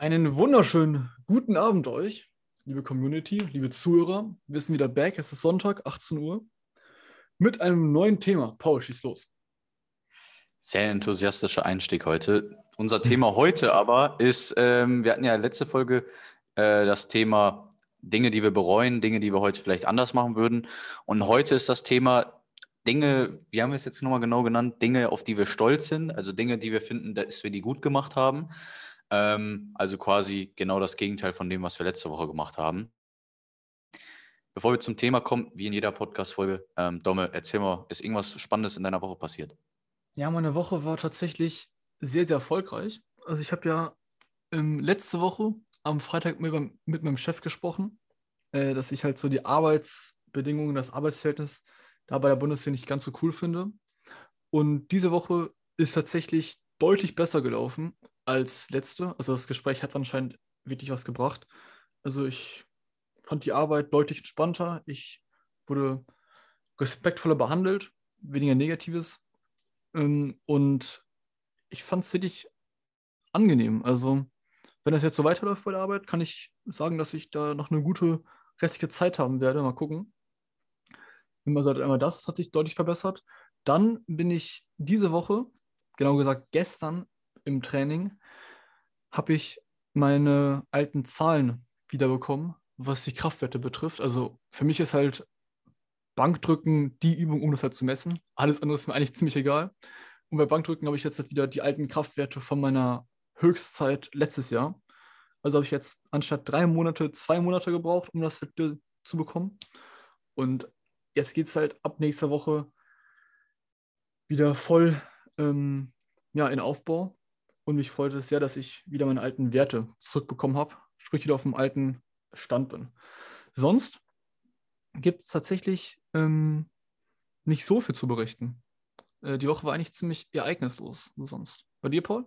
Einen wunderschönen guten Abend euch, liebe Community, liebe Zuhörer. Wir sind wieder back. Es ist Sonntag, 18 Uhr, mit einem neuen Thema. Paul, schieß los. Sehr enthusiastischer Einstieg heute. Unser Thema heute aber ist, ähm, wir hatten ja letzte Folge äh, das Thema Dinge, die wir bereuen, Dinge, die wir heute vielleicht anders machen würden. Und heute ist das Thema Dinge, wie haben wir es jetzt nochmal genau genannt, Dinge, auf die wir stolz sind, also Dinge, die wir finden, dass wir die gut gemacht haben. Ähm, also quasi genau das Gegenteil von dem, was wir letzte Woche gemacht haben. Bevor wir zum Thema kommen, wie in jeder Podcast-Folge, ähm, Domme, erzähl mal, ist irgendwas Spannendes in deiner Woche passiert? Ja, meine Woche war tatsächlich sehr, sehr erfolgreich. Also ich habe ja ähm, letzte Woche am Freitag mit, mit meinem Chef gesprochen, äh, dass ich halt so die Arbeitsbedingungen, das Arbeitsverhältnis da bei der Bundeswehr nicht ganz so cool finde. Und diese Woche ist tatsächlich deutlich besser gelaufen als letzte. Also das Gespräch hat anscheinend wirklich was gebracht. Also ich fand die Arbeit deutlich entspannter. Ich wurde respektvoller behandelt, weniger Negatives. Ähm, und ich fand es wirklich angenehm. Also wenn das jetzt so weiterläuft bei der Arbeit, kann ich sagen, dass ich da noch eine gute restliche Zeit haben werde. Mal gucken. Immer sagt einmal das hat sich deutlich verbessert. Dann bin ich diese Woche, genau gesagt gestern im Training, habe ich meine alten Zahlen wiederbekommen, was die Kraftwerte betrifft. Also für mich ist halt Bankdrücken die Übung, um das halt zu messen. Alles andere ist mir eigentlich ziemlich egal. Und bei Bankdrücken habe ich jetzt halt wieder die alten Kraftwerte von meiner Höchstzeit letztes Jahr. Also habe ich jetzt anstatt drei Monate zwei Monate gebraucht, um das halt zu bekommen. Und jetzt geht es halt ab nächster Woche wieder voll ähm, ja, in Aufbau. Und mich freut es sehr, dass ich wieder meine alten Werte zurückbekommen habe, sprich wieder auf dem alten Stand bin. Sonst gibt es tatsächlich ähm, nicht so viel zu berichten. Äh, die Woche war eigentlich ziemlich ereignislos sonst. Bei dir, Paul?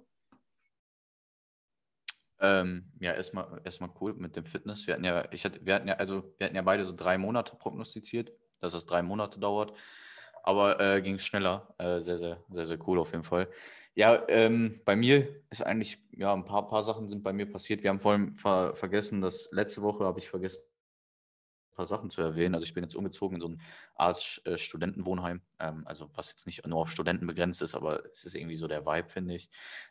Ähm, ja, erstmal erstmal cool mit dem Fitness. Wir hatten ja, ich hatte, wir hatten ja, also wir hatten ja beide so drei Monate prognostiziert, dass es drei Monate dauert. Aber äh, ging schneller. Äh, sehr, sehr, sehr, sehr cool auf jeden Fall. Ja, ähm, bei mir ist eigentlich, ja, ein paar, paar Sachen sind bei mir passiert. Wir haben vor allem ver vergessen, dass letzte Woche habe ich vergessen, ein paar Sachen zu erwähnen. Also ich bin jetzt umgezogen in so eine Art äh, Studentenwohnheim. Ähm, also was jetzt nicht nur auf Studenten begrenzt ist, aber es ist irgendwie so der Vibe, finde ich.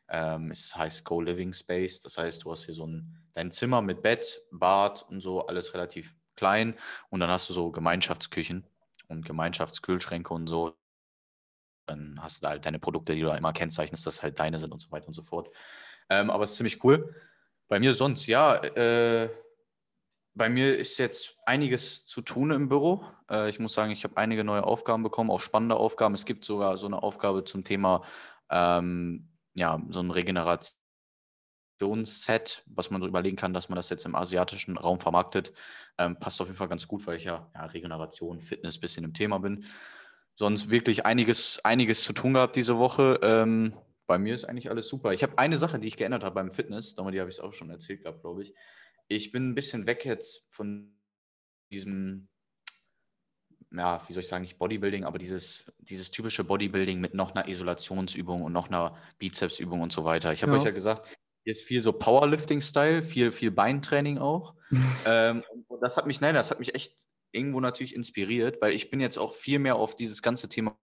Ähm, es heißt Co-Living Space. Das heißt, du hast hier so ein, dein Zimmer mit Bett, Bad und so, alles relativ klein. Und dann hast du so Gemeinschaftsküchen und Gemeinschaftskühlschränke und so dann hast du da halt deine Produkte, die du da immer kennzeichnest, dass halt deine sind und so weiter und so fort. Ähm, aber es ist ziemlich cool. Bei mir sonst, ja, äh, bei mir ist jetzt einiges zu tun im Büro. Äh, ich muss sagen, ich habe einige neue Aufgaben bekommen, auch spannende Aufgaben. Es gibt sogar so eine Aufgabe zum Thema, ähm, ja, so ein Regenerationsset, was man so überlegen kann, dass man das jetzt im asiatischen Raum vermarktet. Ähm, passt auf jeden Fall ganz gut, weil ich ja, ja Regeneration, Fitness ein bisschen im Thema bin sonst wirklich einiges, einiges zu tun gehabt diese Woche. Ähm, bei mir ist eigentlich alles super. Ich habe eine Sache, die ich geändert habe beim Fitness, die habe ich auch schon erzählt gehabt, glaube ich. Ich bin ein bisschen weg jetzt von diesem, ja, wie soll ich sagen, nicht Bodybuilding, aber dieses, dieses typische Bodybuilding mit noch einer Isolationsübung und noch einer Bizepsübung und so weiter. Ich habe ja. euch ja gesagt, hier ist viel so Powerlifting-Style, viel, viel Beintraining auch. ähm, und das hat mich, nein, das hat mich echt irgendwo natürlich inspiriert, weil ich bin jetzt auch viel mehr auf dieses ganze Thema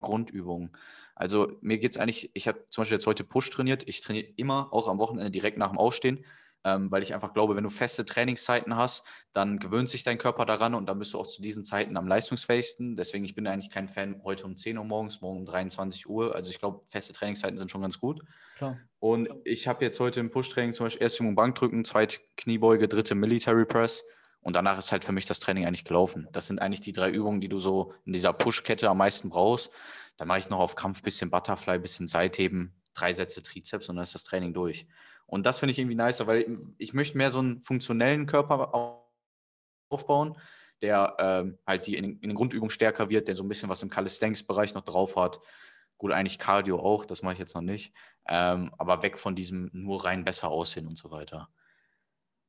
Grundübungen. Also mir geht es eigentlich, ich habe zum Beispiel jetzt heute Push trainiert. Ich trainiere immer, auch am Wochenende direkt nach dem Aufstehen, ähm, weil ich einfach glaube, wenn du feste Trainingszeiten hast, dann gewöhnt sich dein Körper daran und dann bist du auch zu diesen Zeiten am leistungsfähigsten. Deswegen, ich bin eigentlich kein Fan heute um 10 Uhr morgens, morgen um 23 Uhr. Also ich glaube, feste Trainingszeiten sind schon ganz gut. Klar. Und ich habe jetzt heute im Push-Training zum Beispiel erst Übung Bankdrücken, zweite Kniebeuge, dritte Military Press. Und danach ist halt für mich das Training eigentlich gelaufen. Das sind eigentlich die drei Übungen, die du so in dieser Push-Kette am meisten brauchst. Dann mache ich noch auf Kampf bisschen Butterfly, bisschen Seitheben, drei Sätze Trizeps und dann ist das Training durch. Und das finde ich irgendwie nicer, weil ich möchte mehr so einen funktionellen Körper aufbauen, der ähm, halt die in, in den Grundübungen stärker wird, der so ein bisschen was im Calisthenics-Bereich noch drauf hat. Gut, eigentlich Cardio auch, das mache ich jetzt noch nicht. Ähm, aber weg von diesem nur rein besser aussehen und so weiter.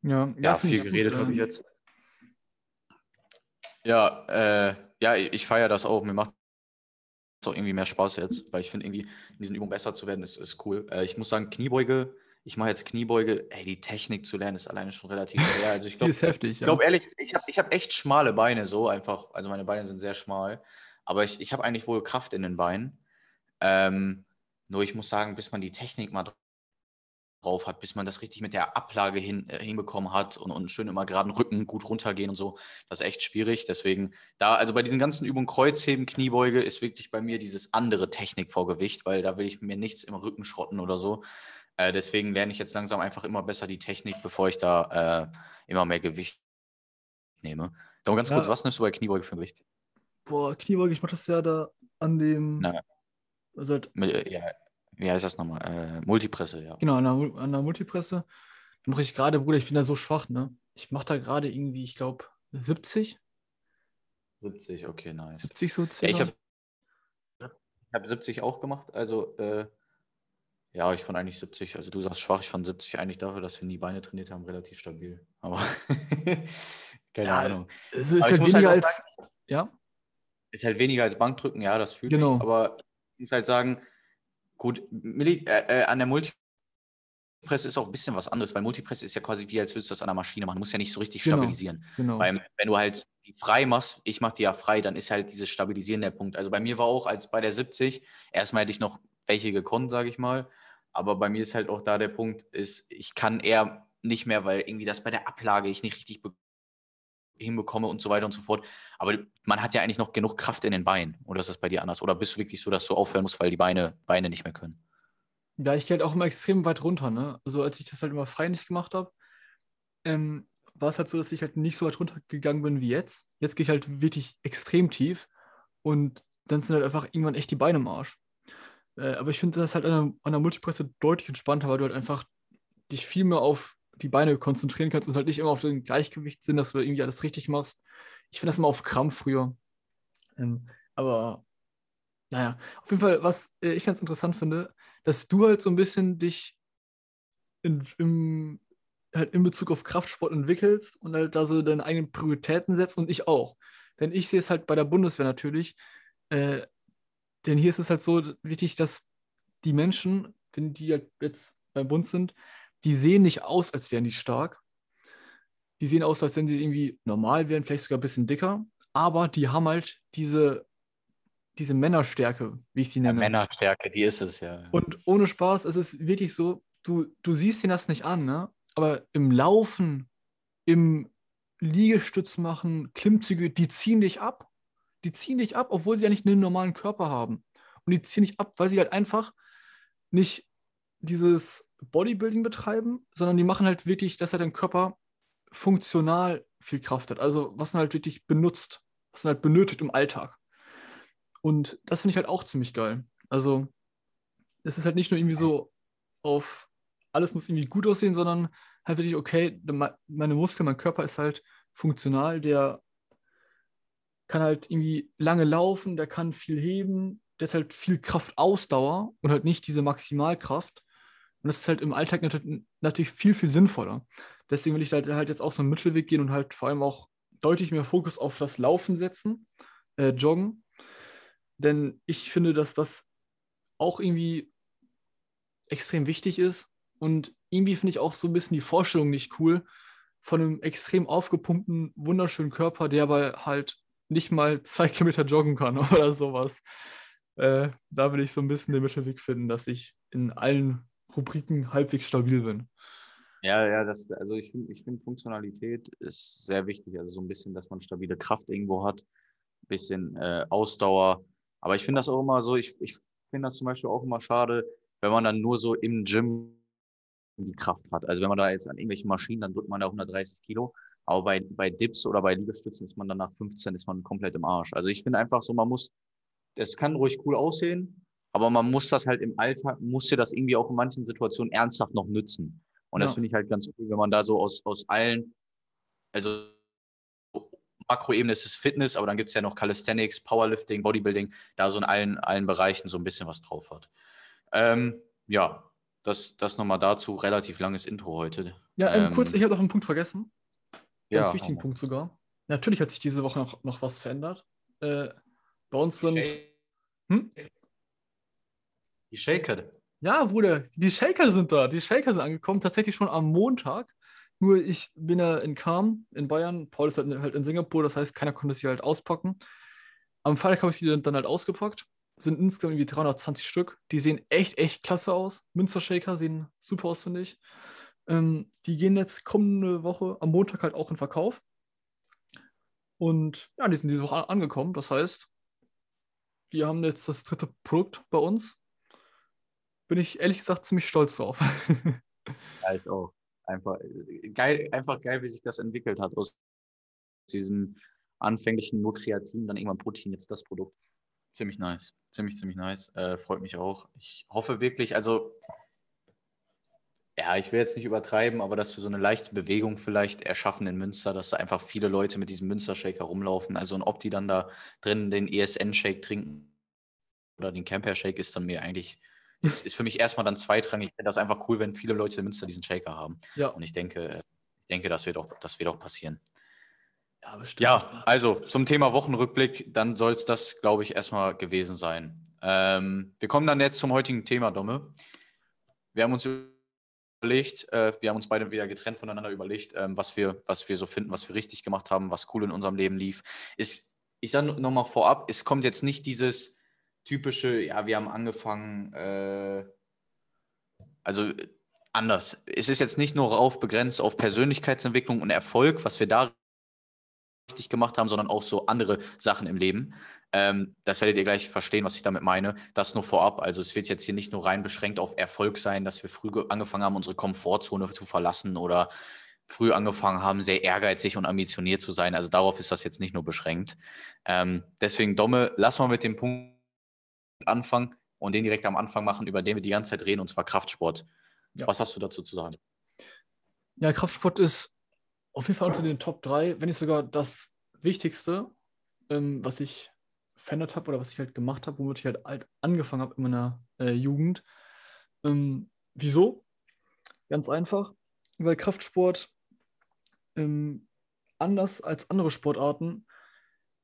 Ja, ja, ja viel geredet habe ich ähm, jetzt. Ja, äh, ja, ich feiere das auch. Mir macht es auch irgendwie mehr Spaß jetzt, weil ich finde, irgendwie in diesen Übungen besser zu werden, ist, ist cool. Äh, ich muss sagen, Kniebeuge ich mache jetzt Kniebeuge, ey, die Technik zu lernen ist alleine schon relativ schwer. Also ich glaube, ist heftig, ich ja. glaube ehrlich, ich habe ich hab echt schmale Beine, so einfach. Also meine Beine sind sehr schmal. Aber ich, ich habe eigentlich wohl Kraft in den Beinen. Ähm, nur ich muss sagen, bis man die Technik mal drauf hat, bis man das richtig mit der Ablage hin, äh, hinbekommen hat und, und schön immer geraden Rücken gut runtergehen und so, das ist echt schwierig. Deswegen, da, also bei diesen ganzen Übungen Kreuzheben, Kniebeuge ist wirklich bei mir dieses andere Technikvorgewicht, weil da will ich mir nichts im Rücken schrotten oder so. Äh, deswegen lerne ich jetzt langsam einfach immer besser die Technik, bevor ich da äh, immer mehr Gewicht nehme. Doch ganz Ja. kurz, was nimmst du bei Kniebeuge für Gewicht? Boah, Kniebeuge, ich mache das ja da an dem. Na. Also halt, Mit, äh, ja, wie heißt das nochmal? Äh, Multipresse, ja. genau, an der, an der Multipresse. Dann mache ich gerade, Bruder, ich bin da so schwach, ne? Ich mache da gerade irgendwie, ich glaube, 70. 70, okay, nice. 70 so Ja, circa. ich habe hab 70 auch gemacht, also äh, ja, ich fand eigentlich 70, also du sagst schwach, ich fand 70 eigentlich dafür, dass wir nie Beine trainiert haben, relativ stabil. Aber keine Ja, Ahnung. Es ist halt muss weniger halt als. ja? Ist halt weniger als Bankdrücken, ja, das fühle Genau. ich. Aber ich muss halt sagen, gut, Milli äh, äh, an der Multipresse ist auch ein bisschen was anderes, weil Multipresse ist ja quasi wie, als würdest du das an der Maschine machen. Du musst ja nicht so richtig Genau. stabilisieren. Genau. Weil, wenn du halt die frei machst, ich mache die ja frei, dann ist halt dieses Stabilisieren der Punkt. Also bei mir war auch, als bei der 70, erstmal hätte ich noch welche gekonnt, sage ich mal. Aber bei mir ist halt auch da der Punkt, ist, ich kann eher nicht mehr, weil irgendwie das bei der Ablage ich nicht richtig be- hinbekomme und so weiter und so fort. Aber man hat ja eigentlich noch genug Kraft in den Beinen. Oder ist das bei dir anders? Oder bist du wirklich so, dass du aufhören musst, weil die Beine, Beine nicht mehr können? Ja, ich gehe halt auch immer extrem weit runter, ne? Also als ich das halt immer frei nicht gemacht habe, ähm, war es halt so, dass ich halt nicht so weit runtergegangen bin wie jetzt. Jetzt gehe ich halt wirklich extrem tief und dann sind halt einfach irgendwann echt die Beine im Arsch. Äh, aber ich finde das halt an der, an der Multipresse deutlich entspannter, weil du halt einfach dich viel mehr auf die Beine konzentrieren kannst und halt nicht immer auf den Gleichgewichtssinn, dass du irgendwie alles richtig machst. Ich finde das immer auf Krampf früher. Ähm, aber naja, auf jeden Fall, was äh, ich ganz interessant finde, dass du halt so ein bisschen dich in, im, halt in Bezug auf Kraftsport entwickelst und halt da so deine eigenen Prioritäten setzt und ich auch. Denn ich sehe es halt bei der Bundeswehr natürlich, äh, denn hier ist es halt so wichtig, dass die Menschen, wenn die halt jetzt beim Bund sind, die sehen nicht aus, als wären die stark. Die sehen aus, als wenn sie irgendwie normal wären, vielleicht sogar ein bisschen dicker, aber die haben halt diese, diese Männerstärke, wie ich sie nenne. Männerstärke, die ist es ja. Und ohne Spaß, es ist wirklich so, du, du siehst dir das nicht an, ne? Aber im Laufen, im Liegestütz machen, Klimmzüge, die ziehen dich ab. Die ziehen dich ab, obwohl sie ja nicht einen normalen Körper haben. Und die ziehen dich ab, weil sie halt einfach nicht dieses Bodybuilding betreiben, sondern die machen halt wirklich, dass halt dein Körper funktional viel Kraft hat. Also was man halt wirklich benutzt, was man halt benötigt im Alltag. Und das finde ich halt auch ziemlich geil. Also es ist halt nicht nur irgendwie so auf alles muss irgendwie gut aussehen, sondern halt wirklich, okay, me- meine Muskeln, mein Körper ist halt funktional, der kann halt irgendwie lange laufen, der kann viel heben, der hat halt viel Kraftausdauer und halt nicht diese Maximalkraft. Und das ist halt im Alltag nat natürlich viel, viel sinnvoller. Deswegen will ich halt, halt jetzt auch so einen Mittelweg gehen und halt vor allem auch deutlich mehr Fokus auf das Laufen setzen, äh, Joggen. Denn ich finde, dass das auch irgendwie extrem wichtig ist. Und irgendwie finde ich auch so ein bisschen die Vorstellung nicht cool von einem extrem aufgepumpten, wunderschönen Körper, der aber halt nicht mal zwei Kilometer joggen kann oder sowas. Äh, da will ich so ein bisschen den Mittelweg finden, dass ich in allen Rubriken halbwegs stabil bin. Ja, ja, das, also ich finde, ich finde Funktionalität ist sehr wichtig. Also so ein bisschen, dass man stabile Kraft irgendwo hat, ein bisschen äh, Ausdauer. Aber ich finde das auch immer so, ich, ich finde das zum Beispiel auch immer schade, wenn man dann nur so im Gym die Kraft hat. Also wenn man da jetzt an irgendwelchen Maschinen, dann drückt man da 130 Kilo. Aber bei, bei Dips oder bei Liegestützen ist man dann nach 15, ist man komplett im Arsch. Also ich finde einfach so, man muss, das kann ruhig cool aussehen, aber man muss das halt im Alltag, muss dir das irgendwie auch in manchen Situationen ernsthaft noch nützen. Und das Ja. finde ich halt ganz cool, wenn man da so aus, aus allen, also Makroebene ist es Fitness, aber dann gibt es ja noch Calisthenics, Powerlifting, Bodybuilding, da so in allen, allen Bereichen so ein bisschen was drauf hat. Ähm, ja, das, das nochmal dazu. Relativ langes Intro heute. Ja, ähm, Ähm, kurz, ich habe noch einen Punkt vergessen. Ganz Ja, wichtigen hau mal. Punkt sogar. Natürlich hat sich diese Woche noch, noch was verändert. Äh, bei uns sind. Hm? Die Shaker. Ja, Bruder, die Shaker sind da. Die Shaker sind angekommen, tatsächlich schon am Montag. Nur ich bin ja in Kam, in Bayern. Paul ist halt, halt in Singapur, das heißt, keiner konnte sie halt auspacken. Am Freitag habe ich sie dann halt ausgepackt. Sind insgesamt irgendwie 320 Stück. Die sehen echt, echt klasse aus. Münster Shaker sehen super aus, finde ich. Ähm, die gehen jetzt kommende Woche am Montag halt auch in Verkauf. Und ja, die sind diese Woche angekommen. Das heißt, wir haben jetzt das dritte Produkt bei uns. Bin ich ehrlich gesagt ziemlich stolz drauf. ja, ich auch. Einfach geil, einfach geil, wie sich das entwickelt hat aus diesem anfänglichen nur Kreatin, dann irgendwann Protein, jetzt das Produkt. Ziemlich nice. Ziemlich, ziemlich nice. Äh, freut mich auch. Ich hoffe wirklich, also ja, ich will jetzt nicht übertreiben, aber dass wir so eine leichte Bewegung vielleicht erschaffen in Münster, dass da einfach viele Leute mit diesem Münster-Shake herumlaufen. Also und ob die dann da drin den ESN-Shake trinken oder den Camper-Shake ist dann mir eigentlich, ist, ist für mich erstmal dann zweitrangig. Ich finde das einfach cool, wenn viele Leute in Münster diesen Shaker haben. Ja. Und ich denke, ich denke, das wird auch, das wird auch passieren. Ja, bestimmt. Ja, also zum Thema Wochenrückblick, dann soll es das, glaube ich, erstmal gewesen sein. Ähm, wir kommen dann jetzt zum heutigen Thema, Domme. Wir haben uns überlegt, äh, wir haben uns beide wieder getrennt voneinander überlegt, ähm, was, wir, was wir so finden, was wir richtig gemacht haben, was cool in unserem Leben lief. Ist, ich sage nochmal vorab, es kommt jetzt nicht dieses typische, ja, wir haben angefangen, äh, also anders. Es ist jetzt nicht nur darauf begrenzt auf Persönlichkeitsentwicklung und Erfolg, was wir da richtig gemacht haben, sondern auch so andere Sachen im Leben. Ähm, das werdet ihr gleich verstehen, was ich damit meine. Das nur vorab. Also es wird jetzt hier nicht nur rein beschränkt auf Erfolg sein, dass wir früh angefangen haben, unsere Komfortzone zu verlassen oder früh angefangen haben, sehr ehrgeizig und ambitioniert zu sein. Also darauf ist das jetzt nicht nur beschränkt. Ähm, deswegen, Domme, lass mal mit dem Punkt anfangen und den direkt am Anfang machen, über den wir die ganze Zeit reden, und zwar Kraftsport. Ja. Was hast du dazu zu sagen? Ja, Kraftsport ist auf jeden Fall unter den Top 3, wenn nicht sogar das Wichtigste, ähm, was ich verändert habe oder was ich halt gemacht habe, womit ich halt alt angefangen habe in meiner äh, Jugend. Ähm, wieso? Ganz einfach, weil Kraftsport ähm, anders als andere Sportarten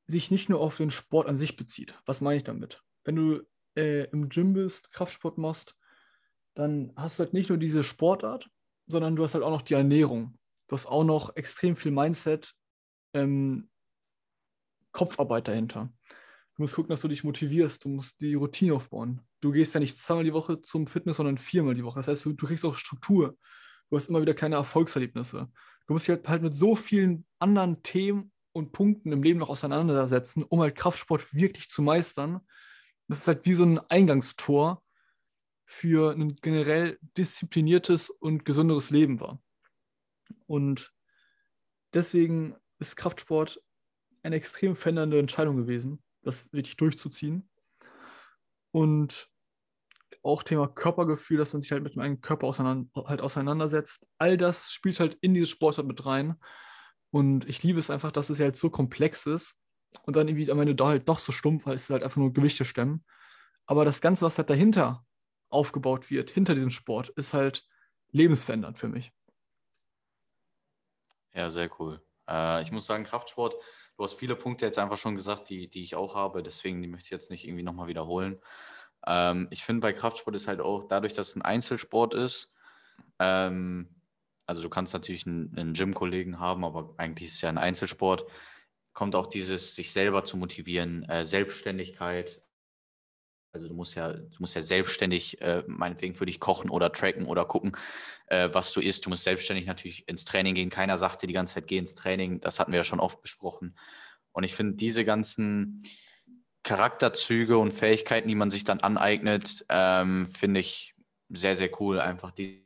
sich nicht nur auf den Sport an sich bezieht. Was meine ich damit? Wenn du äh, im Gym bist, Kraftsport machst, dann hast du halt nicht nur diese Sportart, sondern du hast halt auch noch die Ernährung. Du hast auch noch extrem viel Mindset, ähm, Kopfarbeit dahinter. Du musst gucken, dass du dich motivierst. Du musst die Routine aufbauen. Du gehst ja nicht zweimal die Woche zum Fitness, sondern viermal die Woche. Das heißt, du, du kriegst auch Struktur. Du hast immer wieder kleine Erfolgserlebnisse. Du musst dich halt, halt mit so vielen anderen Themen und Punkten im Leben noch auseinandersetzen, um halt Kraftsport wirklich zu meistern. Das ist halt wie so ein Eingangstor für ein generell diszipliniertes und gesünderes Leben war. Und deswegen ist Kraftsport eine extrem verändernde Entscheidung gewesen das wirklich durchzuziehen. Und auch Thema Körpergefühl, dass man sich halt mit dem eigenen Körper auseinander, halt auseinandersetzt. All das spielt halt in dieses Sportart mit rein. Und ich liebe es einfach, dass es halt so komplex ist und dann irgendwie am Ende da halt doch so stumpf, weil es halt einfach nur Gewichte stemmen. Aber das Ganze, was halt dahinter aufgebaut wird, hinter diesem Sport, ist halt lebensverändernd für mich. Ja, sehr cool. Äh, ich muss sagen, Kraftsport Du hast viele Punkte jetzt einfach schon gesagt, die, die ich auch habe, deswegen die möchte ich jetzt nicht irgendwie nochmal wiederholen. Ähm, ich finde bei Kraftsport ist halt auch dadurch, dass es ein Einzelsport ist, ähm, also du kannst natürlich einen, einen Gym-Kollegen haben, aber eigentlich ist es ja ein Einzelsport, kommt auch dieses, sich selber zu motivieren, äh, Selbstständigkeit, also du musst ja, du musst ja selbstständig äh, meinetwegen für dich kochen oder tracken oder gucken, äh, was du isst. Du musst selbstständig natürlich ins Training gehen. Keiner sagt dir die ganze Zeit, geh ins Training. Das hatten wir ja schon oft besprochen. Und ich finde, diese ganzen Charakterzüge und Fähigkeiten, die man sich dann aneignet, ähm, finde ich sehr, sehr cool. Einfach die,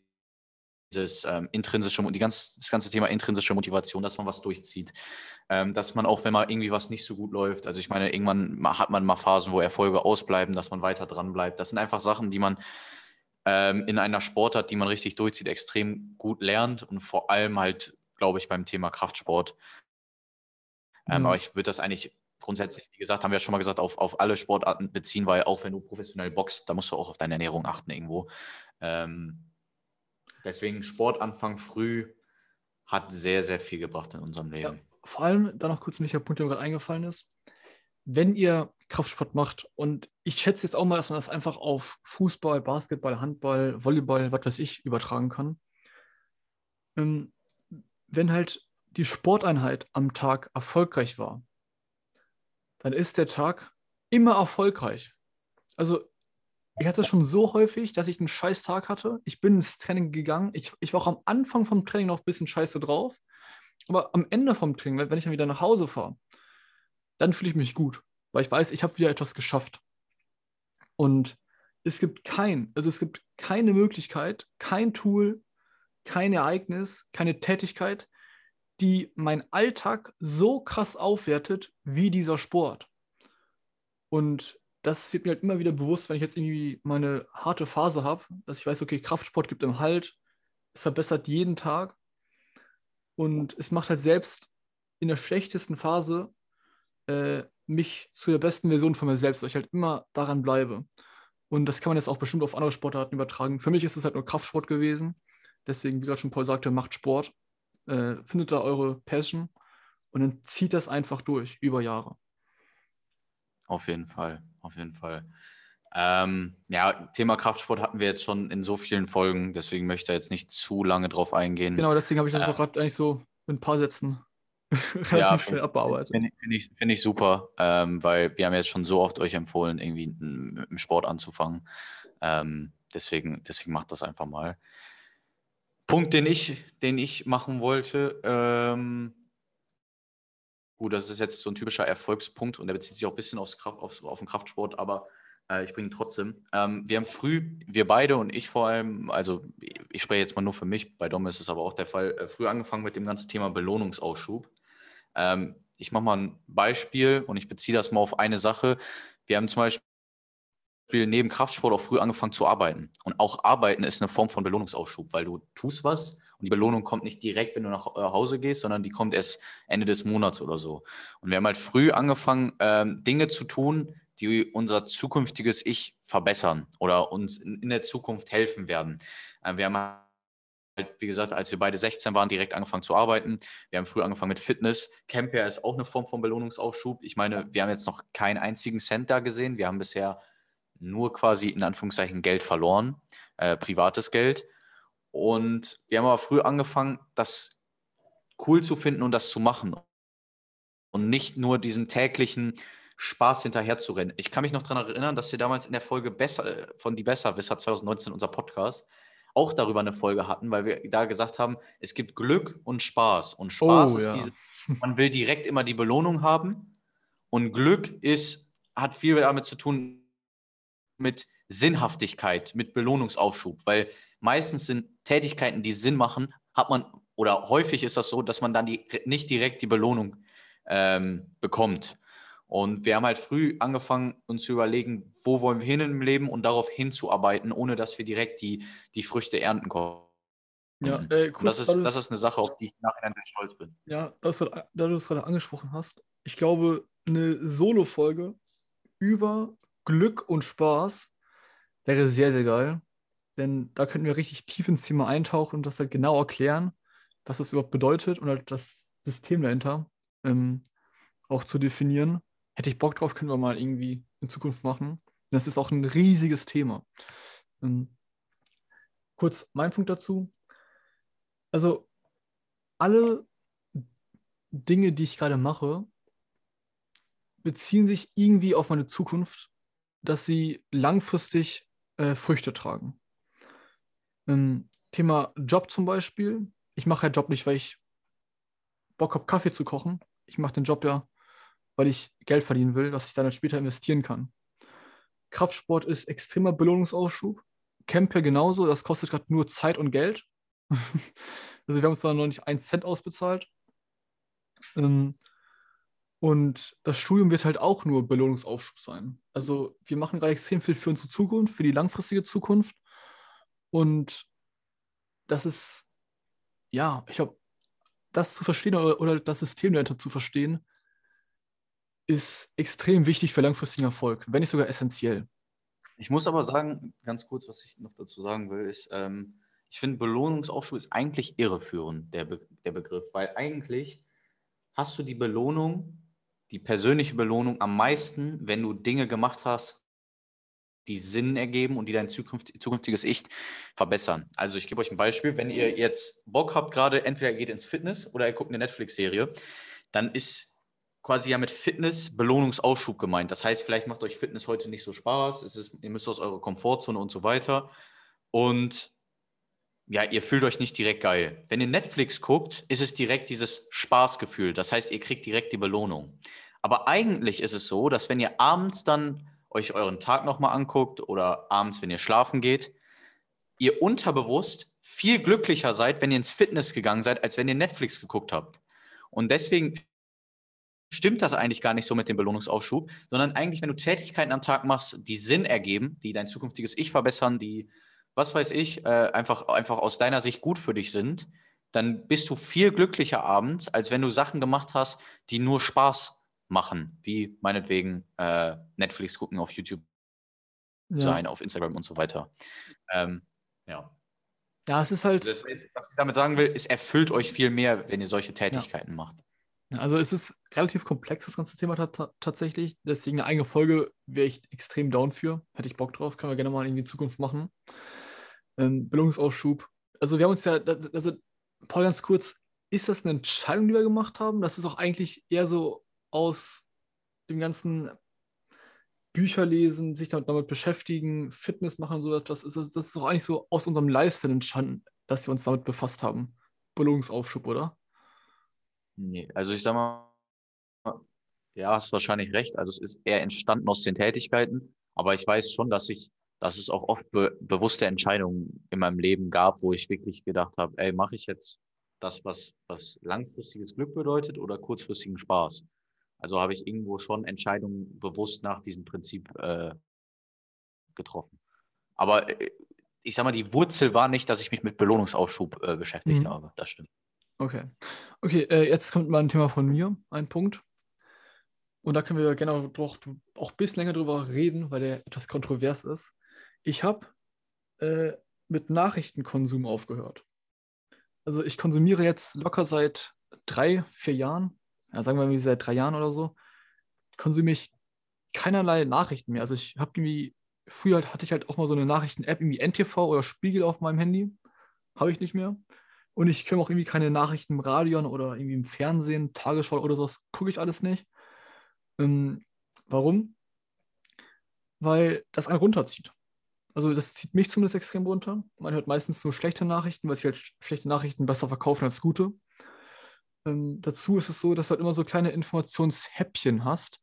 dieses ähm, intrinsische, die ganz, das ganze Thema intrinsische Motivation, dass man was durchzieht. Ähm, dass man auch, wenn mal irgendwie was nicht so gut läuft, also ich meine, irgendwann hat man mal Phasen, wo Erfolge ausbleiben, dass man weiter dran bleibt. Das sind einfach Sachen, die man ähm, in einer Sportart, die man richtig durchzieht, extrem gut lernt und vor allem halt, glaube ich, beim Thema Kraftsport. Ähm, mhm. Aber ich würde das eigentlich grundsätzlich, wie gesagt, haben wir ja schon mal gesagt, auf, auf alle Sportarten beziehen, weil auch wenn du professionell boxst, da musst du auch auf deine Ernährung achten irgendwo. Ähm, Deswegen Sportanfang früh hat sehr, sehr viel gebracht in unserem Leben. Ja, vor allem, da noch kurz ein wichtiger Punkt, der mir gerade eingefallen ist. wenn ihr Kraftsport macht und ich schätze jetzt auch mal, dass man das einfach auf Fußball, Basketball, Handball, Volleyball, was weiß ich, übertragen kann. Ähm, wenn halt die Sporteinheit am Tag erfolgreich war, dann ist der Tag immer erfolgreich. Also ich hatte es schon so häufig, dass ich einen scheiß Tag hatte. Ich bin ins Training gegangen. Ich, ich war auch am Anfang vom Training noch ein bisschen scheiße drauf. Aber am Ende vom Training, wenn ich dann wieder nach Hause fahre, dann fühle ich mich gut, weil ich weiß, ich habe wieder etwas geschafft. Und es gibt kein, also es gibt keine Möglichkeit, kein Tool, kein Ereignis, keine Tätigkeit, die meinen Alltag so krass aufwertet wie dieser Sport. Und das wird mir halt immer wieder bewusst, wenn ich jetzt irgendwie meine harte Phase habe, dass ich weiß, okay, Kraftsport gibt im Halt, es verbessert jeden Tag und es macht halt selbst in der schlechtesten Phase äh, mich zu der besten Version von mir selbst, weil ich halt immer daran bleibe. Und das kann man jetzt auch bestimmt auf andere Sportarten übertragen. Für mich ist es halt nur Kraftsport gewesen. Deswegen, wie gerade schon Paul sagte, macht Sport, äh, findet da eure Passion und dann zieht das einfach durch über Jahre. Auf jeden Fall, auf jeden Fall. Ähm, ja, Thema Kraftsport hatten wir jetzt schon in so vielen Folgen, deswegen möchte ich jetzt nicht zu lange drauf eingehen. Genau, deswegen habe ich das äh, auch gerade eigentlich so in ein paar Sätzen relativ ja, schnell abbearbeitet. Finde find ich, find ich super, ähm, weil wir haben jetzt schon so oft euch empfohlen, irgendwie mit dem Sport anzufangen. Ähm, deswegen, deswegen macht das einfach mal. Punkt, den ich, den ich machen wollte, ähm, gut, das ist jetzt so ein typischer Erfolgspunkt und der bezieht sich auch ein bisschen aufs Kraft, aufs, auf den Kraftsport, aber äh, ich bringe trotzdem. Ähm, wir haben früh, wir beide und ich vor allem, also ich spreche jetzt mal nur für mich, bei Dom ist es aber auch der Fall, äh, früh angefangen mit dem ganzen Thema Belohnungsausschub. Ähm, ich mache mal ein Beispiel und ich beziehe das mal auf eine Sache. Wir haben zum Beispiel neben Kraftsport auch früh angefangen zu arbeiten. Und auch arbeiten ist eine Form von Belohnungsausschub, weil du tust was und die Belohnung kommt nicht direkt, wenn du nach äh, Hause gehst, sondern die kommt erst Ende des Monats oder so. Und wir haben halt früh angefangen, ähm, Dinge zu tun, die unser zukünftiges Ich verbessern oder uns in, in der Zukunft helfen werden. Äh, wir haben halt, wie gesagt, als wir beide 16 waren, direkt angefangen zu arbeiten. Wir haben früh angefangen mit Fitness. Camper ist auch eine Form von Belohnungsausschub. Ich meine, wir haben jetzt noch keinen einzigen Cent da gesehen. Wir haben bisher nur quasi in Anführungszeichen Geld verloren, äh, privates Geld. Und wir haben aber früh angefangen, das cool zu finden und das zu machen. Und nicht nur diesen täglichen Spaß hinterher zu rennen. Ich kann mich noch daran erinnern, dass wir damals in der Folge besser, von Die Besserwisser 2019, unser Podcast, auch darüber eine Folge hatten, weil wir da gesagt haben, es gibt Glück und Spaß. Und Spaß oh, ist ja. diese, man will direkt immer die Belohnung haben. Und Glück ist, hat viel damit zu tun mit Sinnhaftigkeit, mit Belohnungsaufschub, weil meistens sind Tätigkeiten, die Sinn machen, hat man, oder häufig ist das so, dass man dann die, nicht direkt die Belohnung ähm, bekommt. Und wir haben halt früh angefangen, uns zu überlegen, wo wollen wir hin im Leben und darauf hinzuarbeiten, ohne dass wir direkt die, die Früchte ernten können. Ja, äh, kurz, das, ist, das ist eine Sache, auf die ich nachher sehr stolz bin. Ja, das, da du es gerade angesprochen hast, ich glaube, eine Solo-Folge über Glück und Spaß wäre sehr, sehr geil. Denn da könnten wir richtig tief ins Thema eintauchen und das halt genau erklären, was das überhaupt bedeutet und halt das System dahinter ähm, auch zu definieren. Hätte ich Bock drauf, können wir mal irgendwie in Zukunft machen. Das ist auch ein riesiges Thema. Ähm, kurz mein Punkt dazu. Also alle Dinge, die ich gerade mache, beziehen sich irgendwie auf meine Zukunft, dass sie langfristig äh, Früchte tragen. Ähm, Thema Job zum Beispiel. Ich mache ja Job nicht, weil ich Bock habe, Kaffee zu kochen. Ich mache den Job ja, weil ich Geld verdienen will, was ich dann später investieren kann. Kraftsport ist extremer Belohnungsausschub. Camper genauso, das kostet gerade nur Zeit und Geld. also wir haben uns da noch nicht einen Cent ausbezahlt. Ähm, und das Studium wird halt auch nur Belohnungsaufschub sein. Also wir machen gerade extrem viel für unsere Zukunft, für die langfristige Zukunft. Und das ist, ja, ich glaube, das zu verstehen oder, oder das System dahinter zu verstehen, ist extrem wichtig für langfristigen Erfolg, wenn nicht sogar essentiell. Ich muss aber sagen, ganz kurz, was ich noch dazu sagen will, ist, ähm, ich finde, Belohnungsaufschub ist eigentlich irreführend, der, Be der Begriff, weil eigentlich hast du die Belohnung die persönliche Belohnung am meisten, wenn du Dinge gemacht hast, die Sinn ergeben und die dein zukünftiges Ich verbessern. Also ich gebe euch ein Beispiel, wenn ihr jetzt Bock habt, gerade entweder ihr geht ins Fitness oder ihr guckt eine Netflix-Serie, dann ist quasi ja mit Fitness Belohnungsausschub gemeint. Das heißt, vielleicht macht euch Fitness heute nicht so Spaß, es ist, ihr müsst aus eurer Komfortzone und so weiter. Und ja, ihr fühlt euch nicht direkt geil. Wenn ihr Netflix guckt, ist es direkt dieses Spaßgefühl. Das heißt, ihr kriegt direkt die Belohnung. Aber eigentlich ist es so, dass wenn ihr abends dann euch euren Tag nochmal anguckt oder abends, wenn ihr schlafen geht, ihr unterbewusst viel glücklicher seid, wenn ihr ins Fitness gegangen seid, als wenn ihr Netflix geguckt habt. Und deswegen stimmt das eigentlich gar nicht so mit dem Belohnungsausschub, sondern eigentlich, wenn du Tätigkeiten am Tag machst, die Sinn ergeben, die dein zukünftiges Ich verbessern, die, was weiß ich, äh, einfach, einfach aus deiner Sicht gut für dich sind, dann bist du viel glücklicher abends, als wenn du Sachen gemacht hast, die nur Spaß machen, wie meinetwegen äh, Netflix gucken auf YouTube ja. sein, auf Instagram und so weiter. Ähm, ja. Ja, es ist halt. Heißt, was ich damit sagen will, es erfüllt euch viel mehr, wenn ihr solche Tätigkeiten ja. macht. Also es ist relativ komplex, das ganze Thema tatsächlich. Deswegen eine eigene Folge wäre ich extrem down für. Hätte ich Bock drauf, können wir gerne mal in die Zukunft machen. Ähm, Bildungsausschub. Also wir haben uns ja, also Paul, ganz kurz, ist das eine Entscheidung, die wir gemacht haben? Das ist auch eigentlich eher so aus dem ganzen Bücher lesen, sich damit, damit beschäftigen, Fitness machen, so etwas. Das ist, das ist auch eigentlich so aus unserem Lifestyle entstanden, dass wir uns damit befasst haben. Belohnungsaufschub, oder? Nee, also ich sag mal, ja, hast wahrscheinlich recht. Also es ist eher entstanden aus den Tätigkeiten, aber ich weiß schon, dass ich, dass es auch oft be bewusste Entscheidungen in meinem Leben gab, wo ich wirklich gedacht habe, ey, mache ich jetzt das, was, was langfristiges Glück bedeutet oder kurzfristigen Spaß? Also habe ich irgendwo schon Entscheidungen bewusst nach diesem Prinzip äh, getroffen. Aber äh, ich sag mal, die Wurzel war nicht, dass ich mich mit Belohnungsaufschub äh, beschäftigt mhm. habe. Das stimmt. Okay. Okay, äh, jetzt kommt mal ein Thema von mir, ein Punkt. Und da können wir gerne auch, auch ein bisschen länger drüber reden, weil der etwas kontrovers ist. Ich habe äh, mit Nachrichtenkonsum aufgehört. Also ich konsumiere jetzt locker seit drei, vier Jahren, ja, sagen wir mal seit drei Jahren oder so, konsumiere ich keinerlei Nachrichten mehr. Also ich habe irgendwie, früher hatte ich halt auch mal so eine Nachrichten-App, irgendwie NTV oder Spiegel auf meinem Handy. Habe ich nicht mehr. Und ich kenne auch irgendwie keine Nachrichten im Radio oder irgendwie im Fernsehen, Tagesschau oder sowas, gucke ich alles nicht. Ähm, warum? Weil das einen runterzieht. Also das zieht mich zumindest extrem runter. Man hört meistens nur schlechte Nachrichten, weil sich halt schlechte Nachrichten besser verkaufen als gute. Ähm, dazu ist es so, dass du halt immer so kleine Informationshäppchen hast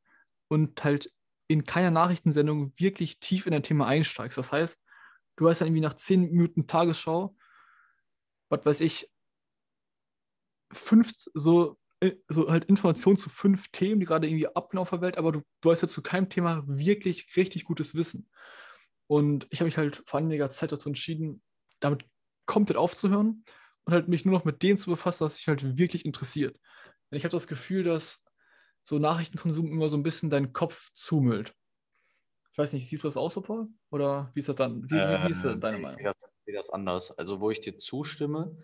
und halt in keiner Nachrichtensendung wirklich tief in ein Thema einsteigst. Das heißt, du hast dann irgendwie nach 10 Minuten Tagesschau was weiß ich, fünf, so, äh, so halt Informationen zu fünf Themen, die gerade irgendwie abgehen auf der Welt, aber du, du hast ja zu keinem Thema wirklich richtig gutes Wissen. Und ich habe mich halt vor einiger Zeit dazu entschieden, damit komplett aufzuhören und halt mich nur noch mit dem zu befassen, was sich halt wirklich interessiert. Denn ich habe das Gefühl, dass so Nachrichtenkonsum immer so ein bisschen deinen Kopf zumüllt. Ich weiß nicht, siehst du das auch so, Paul? Oder wie ist das dann? Wie, wie, wie ist das deine Meinung? Ich sehe das, das anders. Also, wo ich dir zustimme,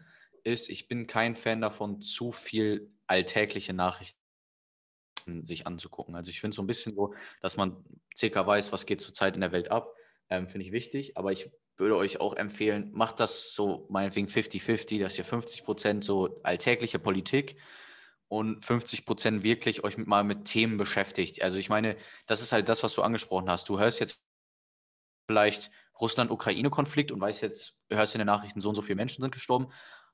ist, ich bin kein Fan davon, zu viel alltägliche Nachrichten sich anzugucken. Also ich finde es so ein bisschen so, dass man circa weiß, was geht zurzeit in der Welt ab, ähm, finde ich wichtig. Aber ich würde euch auch empfehlen, macht das so meinetwegen 50-50, dass ihr 50 Prozent so alltägliche Politik und 50 Prozent wirklich euch mal mit Themen beschäftigt. Also ich meine, das ist halt das, was du angesprochen hast. Du hörst jetzt vielleicht Russland-Ukraine-Konflikt und weißt jetzt, hörst in den Nachrichten, so und so viele Menschen sind gestorben.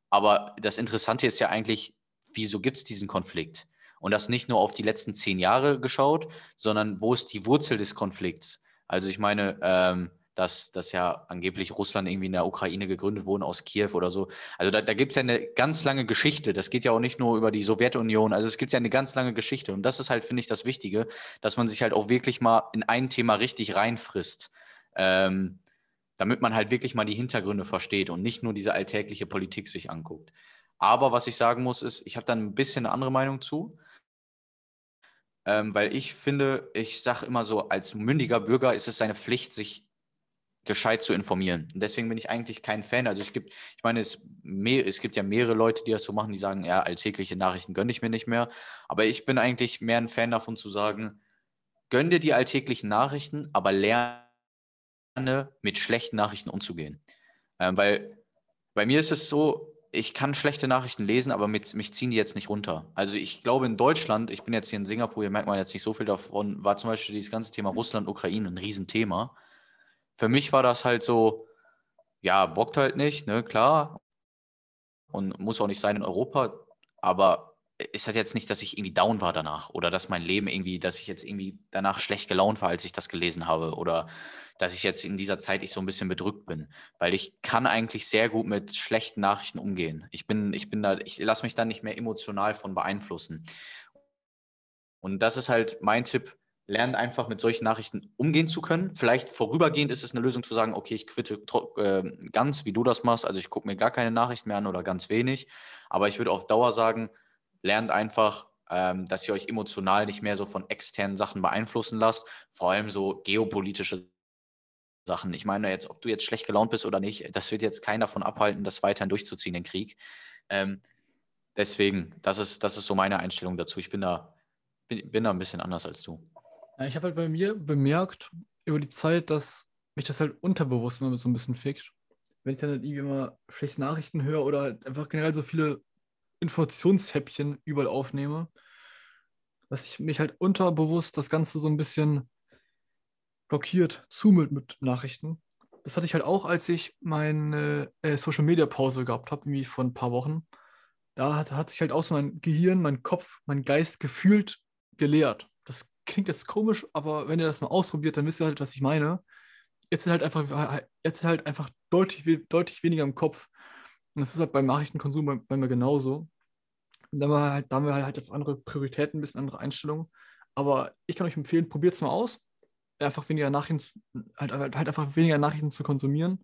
Aber das Interessante ist ja eigentlich, wieso gibt es diesen Konflikt? Und das nicht nur auf die letzten zehn Jahre geschaut, sondern wo ist die Wurzel des Konflikts? Also ich meine, ähm, dass, dass ja angeblich Russland irgendwie in der Ukraine gegründet wurde aus Kiew oder so. Also da, da gibt es ja eine ganz lange Geschichte. Das geht ja auch nicht nur über die Sowjetunion. Also es gibt ja eine ganz lange Geschichte. Und das ist halt, finde ich, das Wichtige, dass man sich halt auch wirklich mal in ein Thema richtig reinfrisst. Ähm, damit man halt wirklich mal die Hintergründe versteht und nicht nur diese alltägliche Politik sich anguckt. Aber was ich sagen muss, ist, ich habe da ein bisschen eine andere Meinung zu. Ähm, weil ich finde, ich sage immer so, als mündiger Bürger ist es seine Pflicht, sich gescheit zu informieren. Und deswegen bin ich eigentlich kein Fan. Also ich gibt, ich meine, es, mehr, es gibt ja mehrere Leute, die das so machen, die sagen, ja, alltägliche Nachrichten gönne ich mir nicht mehr. Aber ich bin eigentlich mehr ein Fan davon zu sagen, gönn dir die alltäglichen Nachrichten, aber lerne mit schlechten Nachrichten umzugehen. Ähm, weil bei mir ist es so, ich kann schlechte Nachrichten lesen, aber mit, mich ziehen die jetzt nicht runter. Also ich glaube in Deutschland, ich bin jetzt hier in Singapur, hier merkt man jetzt nicht so viel davon, war zum Beispiel dieses ganze Thema Russland, Ukraine ein Riesenthema für mich war das halt so, ja, bockt halt nicht, ne, klar. Und muss auch nicht sein in Europa, aber ist halt jetzt nicht, dass ich irgendwie down war danach oder dass mein Leben irgendwie, dass ich jetzt irgendwie danach schlecht gelaunt war, als ich das gelesen habe oder dass ich jetzt in dieser Zeit ich so ein bisschen bedrückt bin, weil ich kann eigentlich sehr gut mit schlechten Nachrichten umgehen. Ich bin, ich bin da, ich lasse mich dann nicht mehr emotional von beeinflussen. Und das ist halt mein Tipp, lernt einfach mit solchen Nachrichten umgehen zu können. Vielleicht vorübergehend ist es eine Lösung zu sagen, okay, ich quitte äh, ganz, wie du das machst. Also ich gucke mir gar keine Nachrichten mehr an oder ganz wenig. Aber ich würde auf Dauer sagen, lernt einfach, ähm, dass ihr euch emotional nicht mehr so von externen Sachen beeinflussen lasst. Vor allem so geopolitische Sachen. Ich meine jetzt, ob du jetzt schlecht gelaunt bist oder nicht, das wird jetzt keiner davon abhalten, das weiterhin durchzuziehen, den Krieg. Ähm, deswegen, das ist, das ist so meine Einstellung dazu. Ich bin da, bin, bin da ein bisschen anders als du. Ja, ich habe halt bei mir bemerkt über die Zeit, dass mich das halt unterbewusst immer so ein bisschen fickt. Wenn ich dann halt irgendwie immer schlechte Nachrichten höre oder halt einfach generell so viele Informationshäppchen überall aufnehme, dass ich mich halt unterbewusst das Ganze so ein bisschen blockiert, zumüllt mit Nachrichten. Das hatte ich halt auch, als ich meine äh, Social Media Pause gehabt habe, irgendwie vor ein paar Wochen. Da hat, hat sich halt auch so mein Gehirn, mein Kopf, mein Geist gefühlt geleert. Das klingt jetzt komisch, aber wenn ihr das mal ausprobiert, dann wisst ihr halt, was ich meine. Jetzt ist halt einfach, jetzt ist halt einfach deutlich, deutlich weniger im Kopf. Und das ist halt beim Nachrichtenkonsum bei, bei mir genauso. Und da, war halt, da haben wir halt auf andere Prioritäten, ein bisschen andere Einstellungen. Aber ich kann euch empfehlen, probiert es mal aus. Einfach weniger Nachrichten, halt, halt, halt einfach weniger Nachrichten zu konsumieren.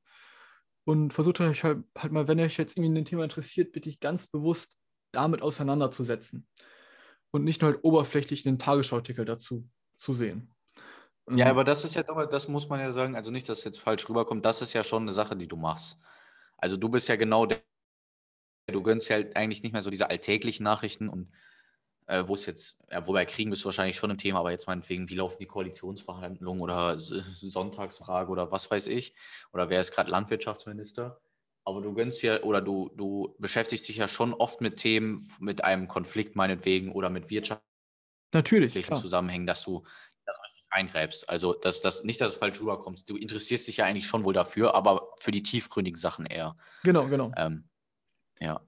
Und versucht euch halt, halt mal, wenn ihr euch jetzt irgendwie ein Thema interessiert, bitte ich ganz bewusst damit auseinanderzusetzen und nicht nur halt oberflächlich einen Tagesschauartikel dazu zu sehen. Ja, ähm, aber das ist ja doch, das muss man ja sagen, also nicht, dass es jetzt falsch rüberkommt, das ist ja schon eine Sache, die du machst. Also du bist ja genau der, du gönnst ja halt eigentlich nicht mehr so diese alltäglichen Nachrichten und äh, wo es jetzt, ja, wobei Kriegen bist du wahrscheinlich schon im Thema, aber jetzt meinetwegen, wie laufen die Koalitionsverhandlungen oder Sonntagsfrage oder was weiß ich, oder wer ist gerade Landwirtschaftsminister? Aber du gönnst ja oder du, du beschäftigst dich ja schon oft mit Themen, mit einem Konflikt meinetwegen oder mit wirtschaftlichen Zusammenhängen, dass du das richtig eingräbst. Also dass das nicht, dass es falsch rüberkommt. Du interessierst dich ja eigentlich schon wohl dafür, aber für die tiefgründigen Sachen eher. Genau, genau. Ähm, ja.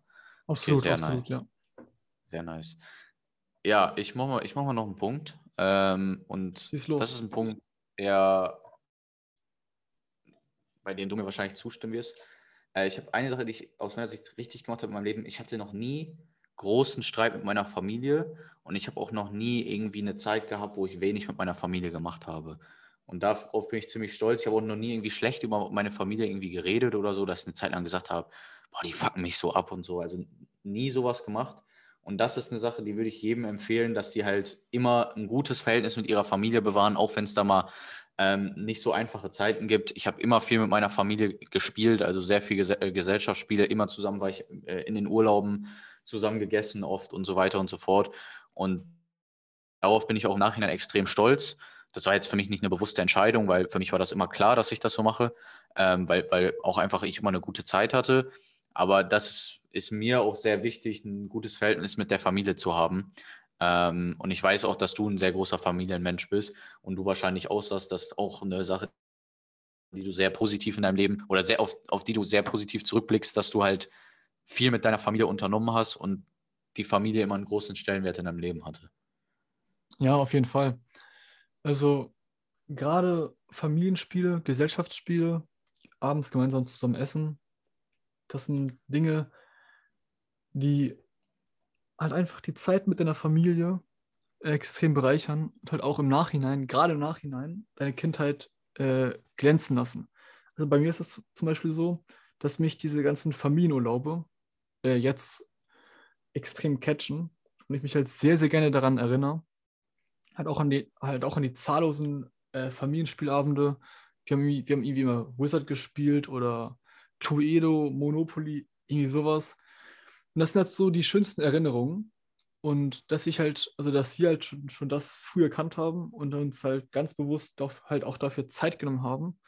Absolut, okay, sehr absolut, nice. ja. Sehr nice. Ja, ich mache mal, mach mal noch einen Punkt. Ähm, und das ist ein Punkt, der bei dem du mir wahrscheinlich zustimmen wirst. Äh, ich habe eine Sache, die ich aus meiner Sicht richtig gemacht habe in meinem Leben. Ich hatte noch nie großen Streit mit meiner Familie und ich habe auch noch nie irgendwie eine Zeit gehabt, wo ich wenig mit meiner Familie gemacht habe. Und darauf bin ich ziemlich stolz. Ich habe auch noch nie irgendwie schlecht über meine Familie irgendwie geredet oder so, dass ich eine Zeit lang gesagt habe, boah, die fucken mich so ab und so. Also nie sowas gemacht. Und das ist eine Sache, die würde ich jedem empfehlen, dass die halt immer ein gutes Verhältnis mit ihrer Familie bewahren, auch wenn es da mal ähm, nicht so einfache Zeiten gibt. Ich habe immer viel mit meiner Familie gespielt, also sehr viel Ges äh, Gesellschaftsspiele, immer zusammen war ich äh, in den Urlauben, zusammen gegessen oft und so weiter und so fort. Und darauf bin ich auch im Nachhinein extrem stolz. Das war jetzt für mich nicht eine bewusste Entscheidung, weil für mich war das immer klar, dass ich das so mache, ähm, weil, weil auch einfach ich immer eine gute Zeit hatte. Aber das ist mir auch sehr wichtig, ein gutes Verhältnis mit der Familie zu haben. Ähm, und ich weiß auch, dass du ein sehr großer Familienmensch bist und du wahrscheinlich aussahst, dass auch eine Sache, die du sehr positiv in deinem Leben oder sehr auf, auf die du sehr positiv zurückblickst, dass du halt viel mit deiner Familie unternommen hast und die Familie immer einen großen Stellenwert in deinem Leben hatte. Ja, auf jeden Fall. Also gerade Familienspiele, Gesellschaftsspiele, abends gemeinsam zusammen essen, das sind Dinge, die halt einfach die Zeit mit deiner Familie extrem bereichern und halt auch im Nachhinein, gerade im Nachhinein, deine Kindheit äh, glänzen lassen. Also bei mir ist es zum Beispiel so, dass mich diese ganzen Familienurlaube äh, jetzt extrem catchen und ich mich halt sehr, sehr gerne daran erinnere. Halt auch an die, halt auch an die zahllosen äh, Familienspielabende, Wir haben, wir haben irgendwie immer Wizard gespielt oder Cluedo, Monopoly, irgendwie sowas. Und das sind halt so die schönsten Erinnerungen. Und dass ich halt, also dass wir halt schon, schon das früh erkannt haben und uns halt ganz bewusst doch halt auch dafür Zeit genommen haben.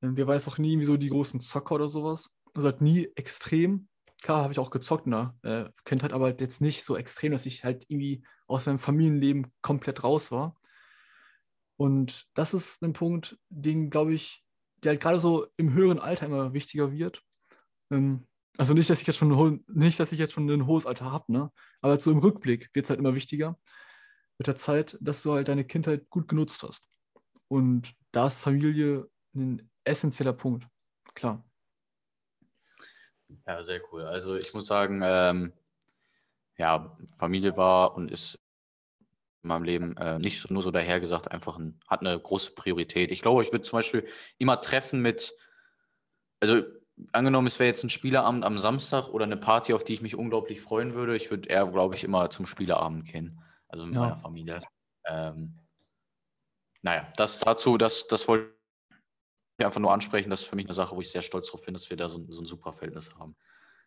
Wir waren jetzt auch nie so die großen Zocker oder sowas. Also halt nie extrem. Klar habe ich auch gezockt in der äh, Kindheit, aber halt jetzt nicht so extrem, dass ich halt irgendwie aus meinem Familienleben komplett raus war. Und das ist ein Punkt, den, glaube ich, der halt gerade so im höheren Alter immer wichtiger wird. Ähm, also nicht, dass ich jetzt schon nicht, dass ich jetzt schon ein hohes Alter habe, ne? Aber so im Rückblick wird es halt immer wichtiger mit der Zeit, dass du halt deine Kindheit gut genutzt hast. Und da ist Familie ein essentieller Punkt. Klar. Ja, sehr cool. Also ich muss sagen, ähm, ja, Familie war und ist in meinem Leben äh, nicht nur so dahergesagt, einfach ein, hat eine große Priorität. Ich glaube, ich würde zum Beispiel immer treffen mit, also angenommen, es wäre jetzt ein Spieleabend am Samstag oder eine Party, auf die ich mich unglaublich freuen würde, ich würde eher, glaube ich, immer zum Spieleabend gehen. Also mit ja. meiner Familie. Ähm, naja, das dazu, das, das wollte ich einfach nur ansprechen. Das ist für mich eine Sache, wo ich sehr stolz drauf bin, dass wir da so, so ein super Verhältnis haben.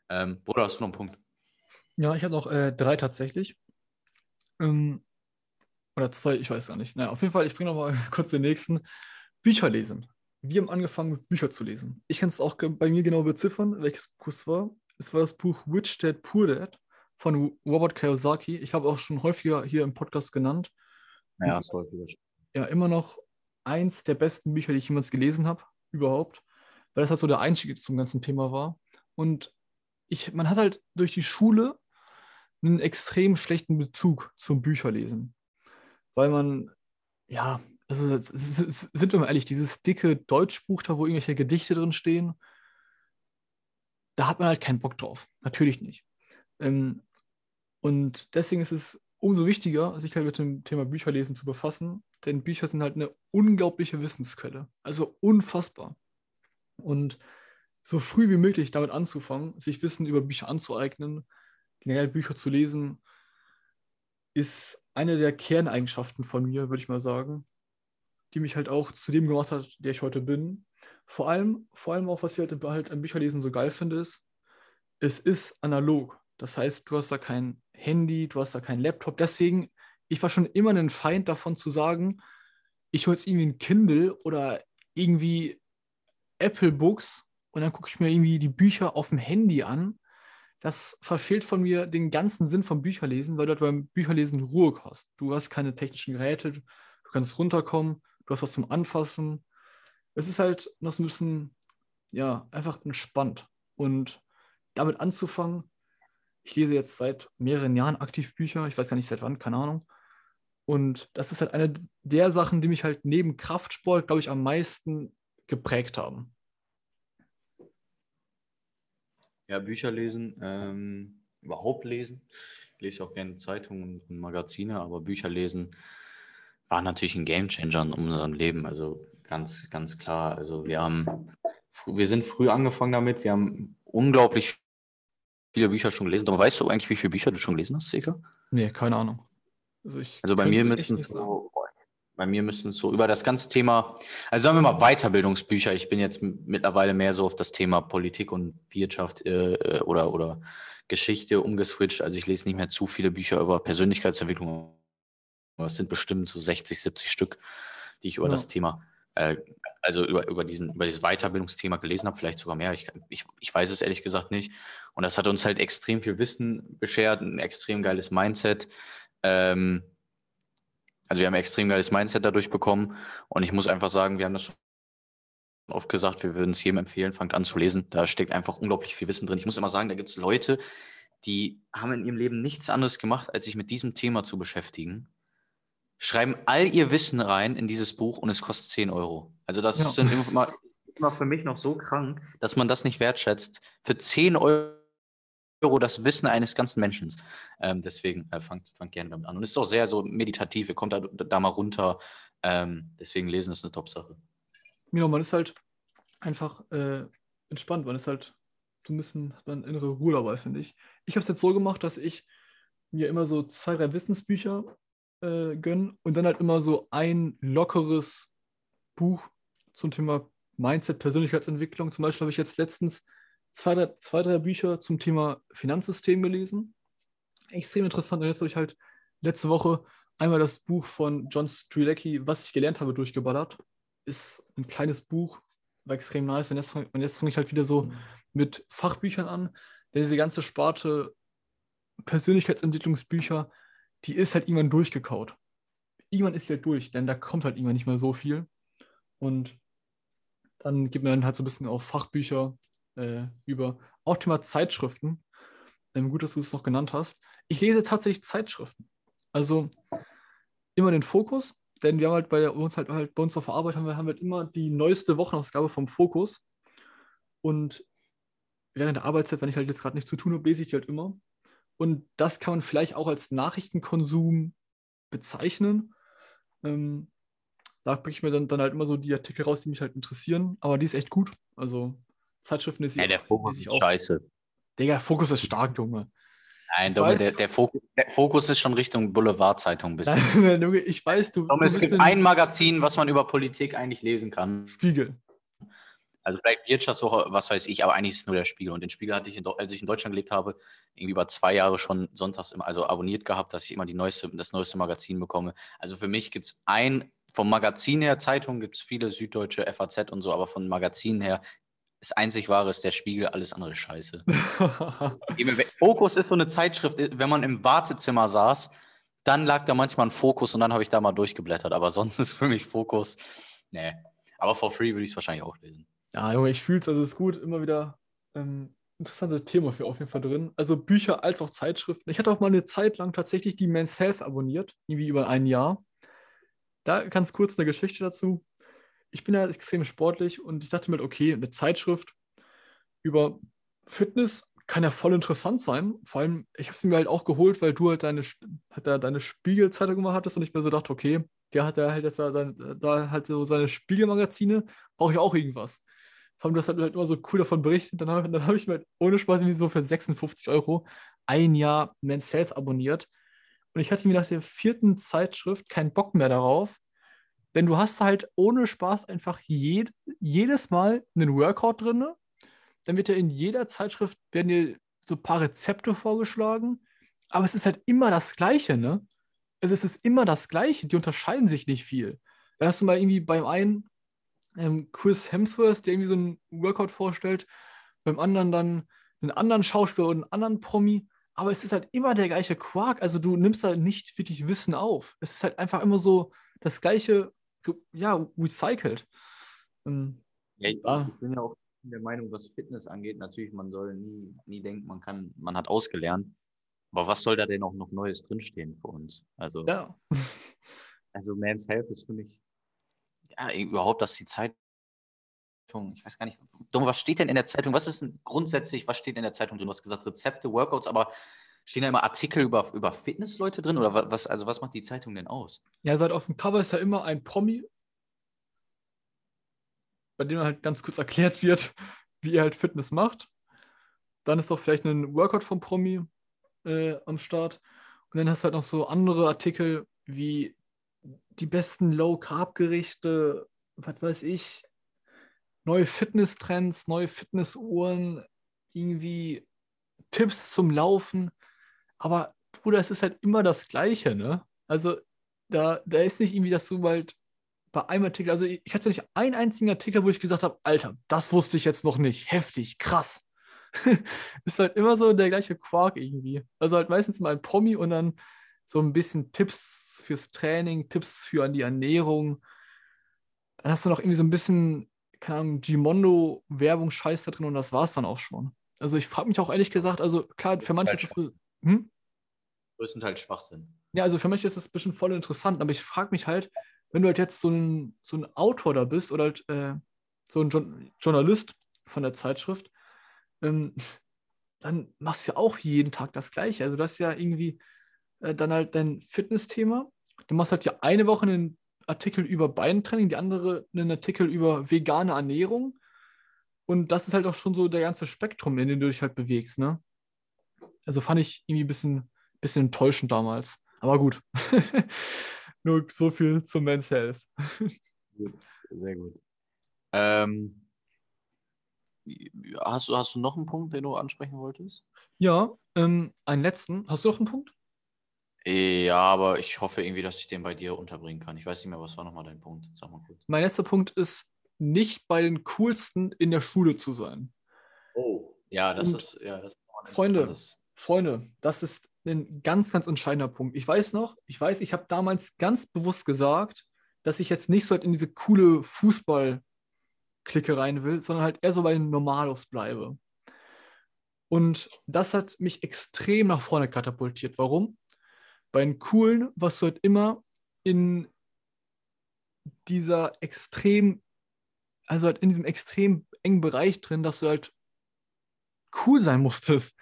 Ähm, Bruder, hast du noch einen Punkt? Ja, ich habe noch äh, drei tatsächlich. Ähm, oder zwei, ich weiß gar nicht. Naja, auf jeden Fall, ich bringe noch mal kurz den nächsten. Bücher lesen wir haben angefangen, mit Büchern zu lesen. Ich kann es auch bei mir genau beziffern, welches Buch es war. Es war das Buch Witch Dad Poor Dad von Robert Kiyosaki. Ich habe auch schon häufiger hier im Podcast genannt. Ja, ist häufiger. Ja, immer noch eins der besten Bücher, die ich jemals gelesen habe, überhaupt. Weil das halt so der Einstieg zum ganzen Thema war. Und ich, man hat halt durch die Schule einen extrem schlechten Bezug zum Bücherlesen. Weil man, ja, also sind wir mal ehrlich, dieses dicke Deutschbuch da, wo irgendwelche Gedichte drin stehen, da hat man halt keinen Bock drauf. Natürlich nicht. Ähm, und deswegen ist es umso wichtiger, sich halt mit dem Thema Bücherlesen zu befassen, denn Bücher sind halt eine unglaubliche Wissensquelle. Also unfassbar. Und so früh wie möglich damit anzufangen, sich Wissen über Bücher anzueignen, generell Bücher zu lesen, ist eine der Kerneigenschaften von mir, würde ich mal sagen die mich halt auch zu dem gemacht hat, der ich heute bin. Vor allem, vor allem auch, was ich halt, halt am Bücherlesen so geil finde, ist, es ist analog. Das heißt, du hast da kein Handy, du hast da keinen Laptop. Deswegen, ich war schon immer ein Feind davon zu sagen, ich hole jetzt irgendwie ein Kindle oder irgendwie Apple Books und dann gucke ich mir irgendwie die Bücher auf dem Handy an. Das verfehlt von mir den ganzen Sinn vom Bücherlesen, weil du halt beim Bücherlesen Ruhe hast. Du hast keine technischen Geräte, du kannst runterkommen, du hast was zum Anfassen. Es ist halt noch so ein bisschen, ja, einfach entspannt. Und damit anzufangen, ich lese jetzt seit mehreren Jahren aktiv Bücher, ich weiß gar nicht seit wann, keine Ahnung. Und das ist halt eine der Sachen, die mich halt neben Kraftsport, glaube ich, am meisten geprägt haben. Ja, Bücher lesen, ähm, überhaupt lesen. Ich lese auch gerne Zeitungen und Magazine, aber Bücher lesen war natürlich ein Gamechanger in unserem Leben. Also ganz, ganz klar. Also wir haben, wir sind früh angefangen damit. Wir haben unglaublich viele Bücher schon gelesen. Aber weißt du eigentlich, wie viele Bücher du schon gelesen hast, Seka? Nee, keine Ahnung. Also, also bei mir müssen es so, bei mir müssen es so über das ganze Thema, also sagen wir mal Weiterbildungsbücher. Ich bin jetzt mittlerweile mehr so auf das Thema Politik und Wirtschaft äh, oder, oder Geschichte umgeswitcht. Also ich lese nicht mehr zu viele Bücher über Persönlichkeitsentwicklung es sind bestimmt so 60, 70 Stück, die ich über ja. das Thema, äh, also über, über, diesen, über dieses Weiterbildungsthema gelesen habe, vielleicht sogar mehr. Ich, ich, ich weiß es ehrlich gesagt nicht. Und das hat uns halt extrem viel Wissen beschert, ein extrem geiles Mindset. Ähm, also wir haben ein extrem geiles Mindset dadurch bekommen. Und ich muss einfach sagen, wir haben das schon oft gesagt, wir würden es jedem empfehlen, fangt an zu lesen. Da steckt einfach unglaublich viel Wissen drin. Ich muss immer sagen, da gibt es Leute, die haben in ihrem Leben nichts anderes gemacht, als sich mit diesem Thema zu beschäftigen schreiben all ihr Wissen rein in dieses Buch und es kostet 10 Euro. Also das ja. ist immer, immer für mich noch so krank, dass man das nicht wertschätzt. Für 10 Euro das Wissen eines ganzen Menschen. Ähm, deswegen äh, fangt, fangt gerne damit an. Und es ist auch sehr so meditativ, ihr kommt da, da mal runter. Ähm, deswegen lesen ist eine Top-Sache. Ja, man ist halt einfach äh, entspannt. Man ist halt so ein bisschen dann innere Ruhe dabei, finde ich. Ich habe es jetzt so gemacht, dass ich mir immer so zwei, drei Wissensbücher äh, gönnen und dann halt immer so ein lockeres Buch zum Thema Mindset, Persönlichkeitsentwicklung. Zum Beispiel habe ich jetzt letztens zwei drei, zwei, drei Bücher zum Thema Finanzsystem gelesen. Extrem interessant. Und jetzt habe ich halt letzte Woche einmal das Buch von John Strilecki, Was ich gelernt habe, durchgeballert. Ist ein kleines Buch, war extrem nice. Und jetzt, und jetzt fange ich halt wieder so mit Fachbüchern an. Denn diese ganze Sparte Persönlichkeitsentwicklungsbücher, die ist halt irgendwann durchgekaut. Irgendwann ist sie halt durch, denn da kommt halt irgendwann nicht mehr so viel. Und dann gibt man halt so ein bisschen auch Fachbücher äh, über, auch Thema Zeitschriften. Ähm, gut, dass du es noch genannt hast. Ich lese tatsächlich Zeitschriften. Also immer den Fokus, denn wir haben halt bei, uns halt, halt bei uns auf der Arbeit haben wir, haben wir halt immer die neueste Wochenausgabe vom Fokus. Und während der Arbeitszeit, wenn ich halt jetzt gerade nichts zu tun habe, lese ich die halt immer. Und das kann man vielleicht auch als Nachrichtenkonsum bezeichnen. Ähm, da bringe ich mir dann, dann halt immer so die Artikel raus, die mich halt interessieren. Aber die ist echt gut. Also Zeitschriften ist Ja, der Fokus ist auch. scheiße. Digga, Fokus ist stark, Junge. Nein, Dumme, der, der, Fokus, der, Fokus, ist schon Richtung Boulevardzeitung ein bisschen. Junge, ich weiß, du. Dumme, es gibt ein Magazin, was man über Politik eigentlich lesen kann. Spiegel. Also vielleicht Wirtschaftswoche, was weiß ich, aber eigentlich ist es nur der Spiegel. Und den Spiegel hatte ich, in, als ich in Deutschland gelebt habe, irgendwie über zwei Jahre schon sonntags immer, also abonniert gehabt, dass ich immer die neueste, das neueste Magazin bekomme. Also für mich gibt es ein, vom Magazin her, Zeitung gibt es viele süddeutsche FAZ und so, aber von Magazin her, das einzig wahre ist der Spiegel, alles andere scheiße. Fokus ist so eine Zeitschrift, wenn man im Wartezimmer saß, dann lag da manchmal ein Fokus und dann habe ich da mal durchgeblättert. Aber sonst ist für mich Fokus, nee. Aber for free würde ich es wahrscheinlich auch lesen. Ja, Junge, ich fühle es, also es ist gut, immer wieder ähm, interessante Thema für auf jeden Fall drin. Also Bücher als auch Zeitschriften. Ich hatte auch mal eine Zeit lang tatsächlich die Men's Health abonniert, irgendwie über ein Jahr. Da ganz kurz eine Geschichte dazu. Ich bin ja extrem sportlich und ich dachte mir, okay, eine Zeitschrift über Fitness kann ja voll interessant sein. Vor allem, ich habe sie mir halt auch geholt, weil du halt deine, halt deine Spiegelzeitung immer hattest und ich mir so dachte, okay, der hat ja halt jetzt da, da halt so seine Spiegelmagazine, brauche ich auch irgendwas. Vor allem, du hast halt, immer so cool davon berichtet. Dann habe hab ich mir halt ohne Spaß irgendwie so für 56 Euro ein Jahr Men's Health abonniert. Und ich hatte mir nach der vierten Zeitschrift keinen Bock mehr darauf. Denn du hast halt ohne Spaß einfach jed jedes Mal einen Workout drin. Dann wird ja in jeder Zeitschrift werden dir so ein paar Rezepte vorgeschlagen. Aber es ist halt immer das Gleiche, ne? Also es ist immer das Gleiche. Die unterscheiden sich nicht viel. Dann hast du mal irgendwie beim einen ähm, Chris Hemsworth, der irgendwie so einen Workout vorstellt, beim anderen dann einen anderen Schauspieler und einen anderen Promi. Aber es ist halt immer der gleiche Quark. Also du nimmst da nicht wirklich Wissen auf. Es ist halt einfach immer so das gleiche, ja, recycelt. Ähm, ja, ich, ah. ich bin ja auch der Meinung, was Fitness angeht, natürlich, man soll nie, nie denken, man kann, man hat ausgelernt. Aber was soll da denn auch noch Neues drinstehen für uns? Also, ja. also Man's Health ist für mich ja, überhaupt, dass die Zeitung, ich weiß gar nicht, was steht denn in der Zeitung? Was ist denn grundsätzlich, was steht in der Zeitung drin? Du hast gesagt Rezepte, Workouts, aber stehen da immer Artikel über, über Fitnessleute drin oder was, also was macht die Zeitung denn aus? Ja, seit auf dem Cover ist ja immer ein Promi, bei dem halt ganz kurz erklärt wird, wie er halt Fitness macht. Dann ist doch vielleicht ein Workout vom Promi äh, am Start. Und dann hast du halt noch so andere Artikel wie die besten Low-Carb-Gerichte, was weiß ich, neue Fitness-Trends, neue Fitnessuhren, irgendwie Tipps zum Laufen. Aber Bruder, es ist halt immer das Gleiche, ne? Also da, da ist nicht irgendwie, dass du halt bei einem Artikel, also ich hatte nicht einen einzigen Artikel, wo ich gesagt habe, Alter, das wusste ich jetzt noch nicht. Heftig, krass. ist halt immer so der gleiche Quark irgendwie. Also halt meistens mal ein Promi und dann so ein bisschen Tipps fürs Training, Tipps für die Ernährung. Dann hast du noch irgendwie so ein bisschen, keine Ahnung, Gimondo-Werbung, Scheiß da drin und das war es dann auch schon. Also ich frage mich auch ehrlich gesagt, also klar, für manche ist das. Hm? Größtenteils Schwachsinn. Ja, also für manche ist das bestimmt voll interessant, aber ich frage mich halt, wenn du halt jetzt so ein, so ein Autor da bist oder halt äh, so ein jo Journalist von der Zeitschrift, ähm, dann machst du ja auch jeden Tag das Gleiche. Also das ist ja irgendwie äh, dann halt dein Fitnessthema. Du machst halt ja eine Woche einen Artikel über Beintraining, die andere einen Artikel über vegane Ernährung. Und das ist halt auch schon so der ganze Spektrum, in dem du dich halt bewegst, ne? Also fand ich irgendwie ein bisschen, bisschen enttäuschend damals. Aber gut. Nur so viel zum Men's Health. Sehr gut. Ähm, hast, du, hast du noch einen Punkt, den du ansprechen wolltest? Ja, ähm, einen letzten. Hast du noch einen Punkt? Ja, aber ich hoffe irgendwie, dass ich den bei dir unterbringen kann. Ich weiß nicht mehr, was war nochmal dein Punkt? Sag mal kurz. Mein letzter Punkt ist, nicht bei den coolsten in der Schule zu sein. Oh, ja, das Und ist, ja, das ist Freunde, Freunde, das ist ein ganz, ganz entscheidender Punkt. Ich weiß noch, ich weiß, ich habe damals ganz bewusst gesagt, dass ich jetzt nicht so halt in diese coole Fußball-Clique rein will, sondern halt eher so bei den Normalos bleibe. Und das hat mich extrem nach vorne katapultiert. Warum? Bei den Coolen warst du halt immer in dieser extrem, also halt in diesem extrem engen Bereich drin, dass du halt cool sein musstest.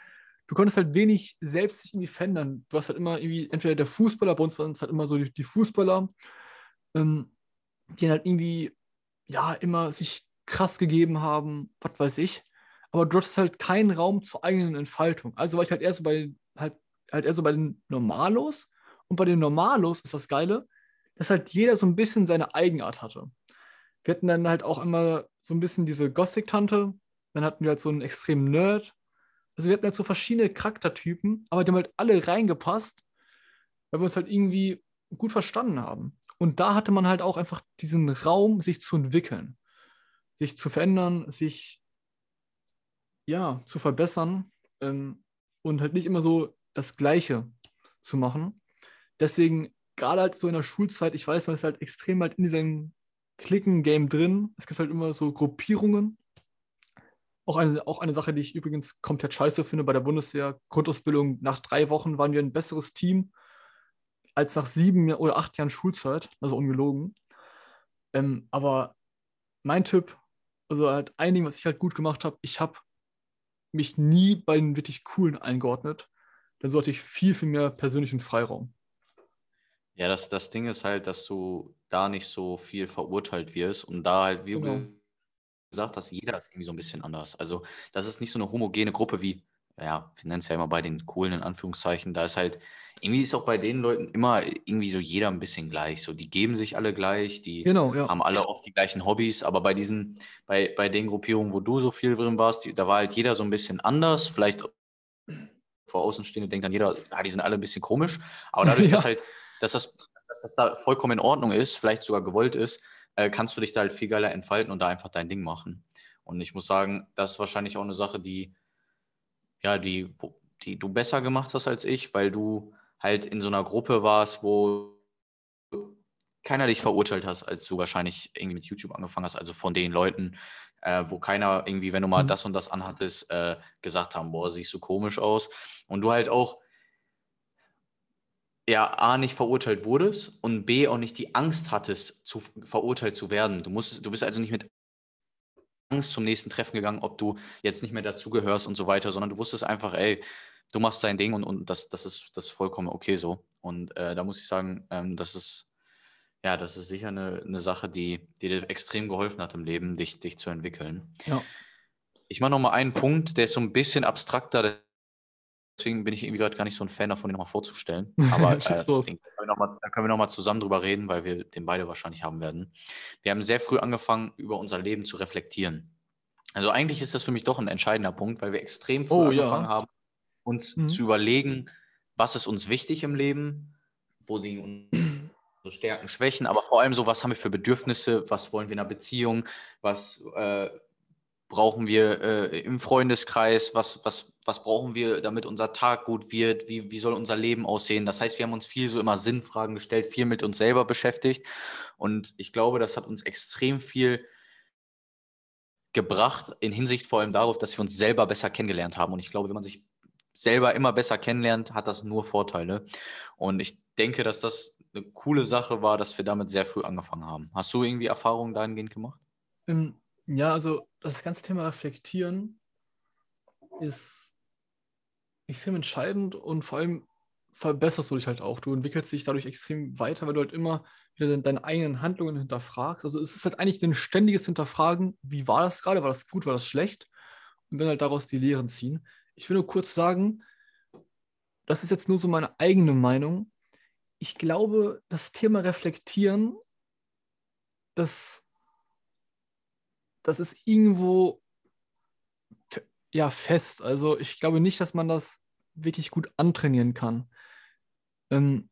Du konntest halt wenig selbst dich irgendwie verändern. Du hast halt immer irgendwie, entweder der Fußballer, bei uns waren es halt immer so die, die Fußballer, ähm, die halt irgendwie, ja, immer sich krass gegeben haben, was weiß ich. Aber du hattest halt keinen Raum zur eigenen Entfaltung. Also war ich halt eher so bei, halt, eher so bei den Normalos. Und bei den Normalos ist das Geile, dass halt jeder so ein bisschen seine Eigenart hatte. Wir hatten dann halt auch immer so ein bisschen diese Gothic-Tante, dann hatten wir halt so einen extremen Nerd. Also wir hatten halt so verschiedene Charaktertypen, aber die haben halt alle reingepasst, weil wir uns halt irgendwie gut verstanden haben. Und da hatte man halt auch einfach diesen Raum, sich zu entwickeln, sich zu verändern, sich ja zu verbessern ähm, und halt nicht immer so das Gleiche zu machen. Deswegen, gerade halt so in der Schulzeit, ich weiß, man ist halt extrem halt in diesem Klicken-Game drin. Es gibt halt immer so Gruppierungen. Auch eine, auch eine Sache, die ich übrigens komplett scheiße finde bei der Bundeswehr. Grundausbildung, nach drei Wochen waren wir ein besseres Team als nach sieben oder acht Jahren Schulzeit, also ungelogen. Ähm, aber mein Tipp, also halt ein Ding, was ich halt gut gemacht habe, ich habe mich nie bei den wirklich coolen eingeordnet. Da sollte ich viel, viel mehr persönlichen Freiraum. Ja, das, das Ding ist halt, dass du da nicht so viel verurteilt wirst und da halt, wie Genau. du gesagt hast, jeder ist irgendwie so ein bisschen anders. Also, das ist nicht so eine homogene Gruppe wie, ja, wir nennen es ja immer bei den coolen in Anführungszeichen. Da ist halt, irgendwie ist auch bei den Leuten immer irgendwie so jeder ein bisschen gleich. So, die geben sich alle gleich, die Genau, ja. haben alle oft die gleichen Hobbys, aber bei diesen, bei, bei den Gruppierungen, wo du so viel drin warst, die, da war halt jeder so ein bisschen anders. Vielleicht vor Außenstehende denkt dann jeder, ah, die sind alle ein bisschen komisch. Aber dadurch, dass Ja. halt, dass das, dass das da vollkommen in Ordnung ist, vielleicht sogar gewollt ist, äh, kannst du dich da halt viel geiler entfalten und da einfach dein Ding machen. Und ich muss sagen, das ist wahrscheinlich auch eine Sache, die, ja, die, die du besser gemacht hast als ich, weil du halt in so einer Gruppe warst, wo keiner dich verurteilt hast, als du wahrscheinlich irgendwie mit YouTube angefangen hast, also von den Leuten, äh, wo keiner irgendwie, wenn du mal Mhm. das und das anhattest, äh, gesagt haben, boah, siehst du komisch aus. Und du halt auch, ja, A, nicht verurteilt wurdest und B, auch nicht die Angst hattest, zu, verurteilt zu werden. Du, musstest, du bist also nicht mit Angst zum nächsten Treffen gegangen, ob du jetzt nicht mehr dazugehörst und so weiter, sondern du wusstest einfach, ey, du machst dein Ding und, und das, das, ist, das ist vollkommen okay so. Und äh, da muss ich sagen, ähm, das ist, ja, das ist sicher eine, eine Sache, die, die dir extrem geholfen hat im Leben, dich, dich zu entwickeln. Ja. Ich mache nochmal einen Punkt, der ist so ein bisschen abstrakter, deswegen bin ich irgendwie gerade gar nicht so ein Fan davon, den nochmal vorzustellen. Aber äh, noch da können wir nochmal zusammen drüber reden, weil wir den beide wahrscheinlich haben werden. Wir haben sehr früh angefangen, über unser Leben zu reflektieren. Also eigentlich ist das für mich doch ein entscheidender Punkt, weil wir extrem früh Oh, ja. angefangen haben, uns Mhm. zu überlegen, was ist uns wichtig im Leben, wo liegen unsere Stärken, Schwächen, aber vor allem so, was haben wir für Bedürfnisse, was wollen wir in einer Beziehung, was äh, brauchen wir äh, im Freundeskreis, was, was, was brauchen wir, damit unser Tag gut wird, wie, wie soll unser Leben aussehen. Das heißt, wir haben uns viel so immer Sinnfragen gestellt, viel mit uns selber beschäftigt. Und ich glaube, das hat uns extrem viel gebracht in Hinsicht vor allem darauf, dass wir uns selber besser kennengelernt haben. Und ich glaube, wenn man sich selber immer besser kennenlernt, hat das nur Vorteile. Und ich denke, dass das eine coole Sache war, dass wir damit sehr früh angefangen haben. Hast du irgendwie Erfahrungen dahingehend gemacht? Ähm, ja, also das ganze Thema Reflektieren ist extrem entscheidend und vor allem verbesserst du dich halt auch. Du entwickelst dich dadurch extrem weiter, weil du halt immer wieder deine, deine eigenen Handlungen hinterfragst. Also es ist halt eigentlich ein ständiges Hinterfragen, wie war das gerade, war das gut, war das schlecht? Und dann halt daraus die Lehren ziehen. Ich will nur kurz sagen, das ist jetzt nur so meine eigene Meinung. Ich glaube, das Thema Reflektieren, das das ist irgendwo ja fest. Also ich glaube nicht, dass man das wirklich gut antrainieren kann. Ähm,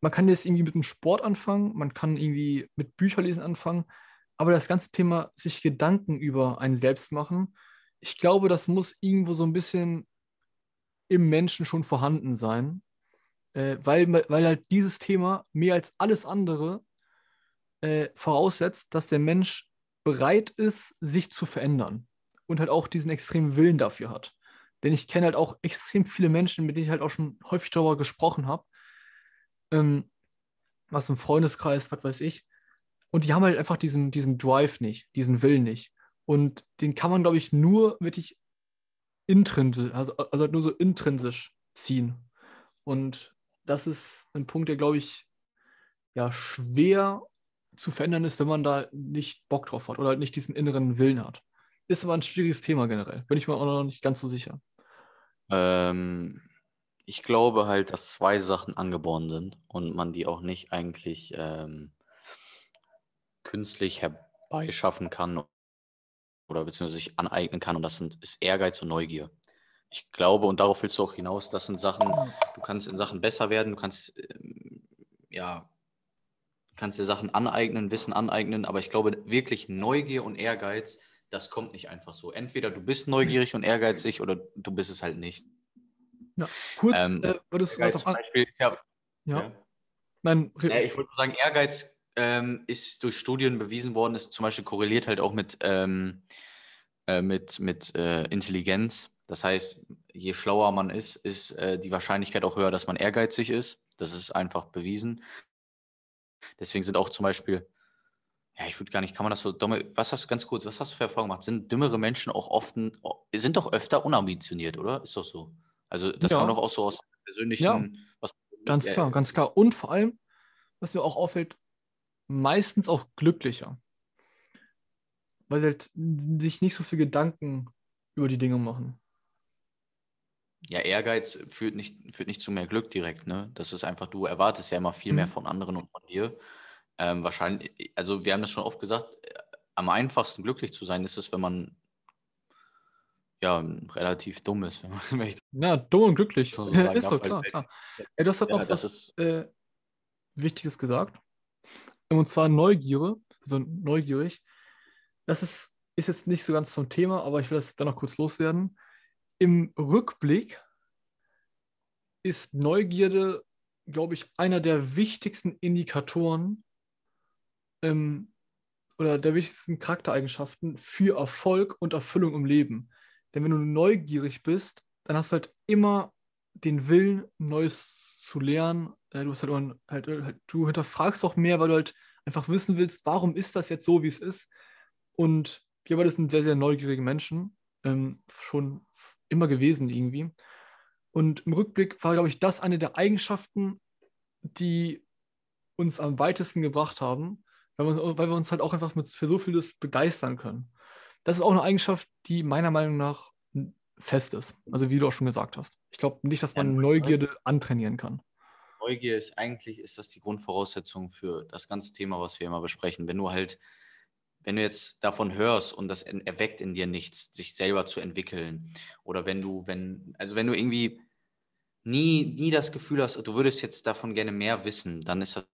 man kann jetzt irgendwie mit dem Sport anfangen, man kann irgendwie mit Bücherlesen anfangen, aber das ganze Thema sich Gedanken über einen selbst machen, ich glaube, das muss irgendwo so ein bisschen im Menschen schon vorhanden sein, äh, weil, weil halt dieses Thema mehr als alles andere äh, voraussetzt, dass der Mensch bereit ist, sich zu verändern und halt auch diesen extremen Willen dafür hat. Denn ich kenne halt auch extrem viele Menschen, mit denen ich halt auch schon häufig darüber gesprochen habe, ähm, was im Freundeskreis, was weiß ich. Und die haben halt einfach diesen, diesen Drive nicht, diesen Willen nicht. Und den kann man, glaube ich, nur wirklich intrinsisch, also, also halt nur so intrinsisch ziehen. Und das ist ein Punkt, der, glaube ich, ja, schwer zu verändern ist, wenn man da nicht Bock drauf hat oder halt nicht diesen inneren Willen hat. Ist aber ein schwieriges Thema generell. Bin ich mir auch noch nicht ganz so sicher. Ähm, ich glaube halt, dass zwei Sachen angeboren sind und man die auch nicht eigentlich ähm, künstlich herbeischaffen kann oder beziehungsweise sich aneignen kann. Und das sind, ist Ehrgeiz und Neugier. Ich glaube, und darauf willst du auch hinaus, das sind Sachen, du kannst in Sachen besser werden, du kannst, ähm, ja, kannst dir Sachen aneignen, Wissen aneignen, aber ich glaube wirklich Neugier und Ehrgeiz, das kommt nicht einfach so. Entweder du bist neugierig und ehrgeizig oder du bist es halt nicht. Ja, kurz, ähm, äh, würdest du zum Beispiel ist ja, ja. ja. Nein, ja, ich wollte sagen, Ehrgeiz ähm, ist durch Studien bewiesen worden, ist zum Beispiel korreliert halt auch mit, ähm, äh, mit, mit äh, Intelligenz. Das heißt, je schlauer man ist, ist äh, die Wahrscheinlichkeit auch höher, dass man ehrgeizig ist. Das ist einfach bewiesen. Deswegen sind auch zum Beispiel, ja, ich würde gar nicht, kann man das so dumme, was hast du ganz kurz, was hast du für Erfahrungen gemacht? Sind dümmere Menschen auch oft, sind doch öfter unambitioniert, oder? Ist doch so. Also das ja. kann doch auch so aus persönlichen, ja. was, ganz klar, ganz klar. Und vor allem, was mir auch auffällt, meistens auch glücklicher. Weil sie halt sich nicht so viel Gedanken über die Dinge machen. Ja, Ehrgeiz führt nicht, führt nicht zu mehr Glück direkt, ne? Das ist einfach, du erwartest ja immer viel mhm. mehr von anderen und von dir. Ähm, wahrscheinlich, also wir haben das schon oft gesagt, äh, am einfachsten glücklich zu sein ist es, wenn man ja relativ dumm ist. Wenn man, ja, dumm und glücklich. So ja, ist doch klar, klar. Ja, du hast halt ja, noch was ist, äh, Wichtiges gesagt. Und zwar Neugierde, also neugierig. Das ist, ist jetzt nicht so ganz zum Thema, aber ich will das dann noch kurz loswerden. Im Rückblick ist Neugierde, glaube ich, einer der wichtigsten Indikatoren ähm, oder der wichtigsten Charaktereigenschaften für Erfolg und Erfüllung im Leben. Denn wenn du neugierig bist, dann hast du halt immer den Willen, Neues zu lernen, äh, du, hast halt, halt, halt, du hinterfragst auch mehr, weil du halt einfach wissen willst, warum ist das jetzt so, wie es ist. Und wir beide sind sehr, sehr neugierige Menschen, ähm, schon immer gewesen irgendwie. Und im Rückblick war, glaube ich, das eine der Eigenschaften, die uns am weitesten gebracht haben, weil wir, weil wir uns halt auch einfach mit, für so vieles begeistern können. Das ist auch eine Eigenschaft, die meiner Meinung nach fest ist. Also wie du auch schon gesagt hast. Ich glaube nicht, dass man Neugierde antrainieren kann. Neugier ist eigentlich, ist das die Grundvoraussetzung für das ganze Thema, was wir immer besprechen. Wenn du halt, wenn du jetzt davon hörst und das erweckt in dir nichts, sich selber zu entwickeln, oder wenn du, wenn, also wenn du irgendwie nie, nie das Gefühl hast, du würdest jetzt davon gerne mehr wissen, dann ist das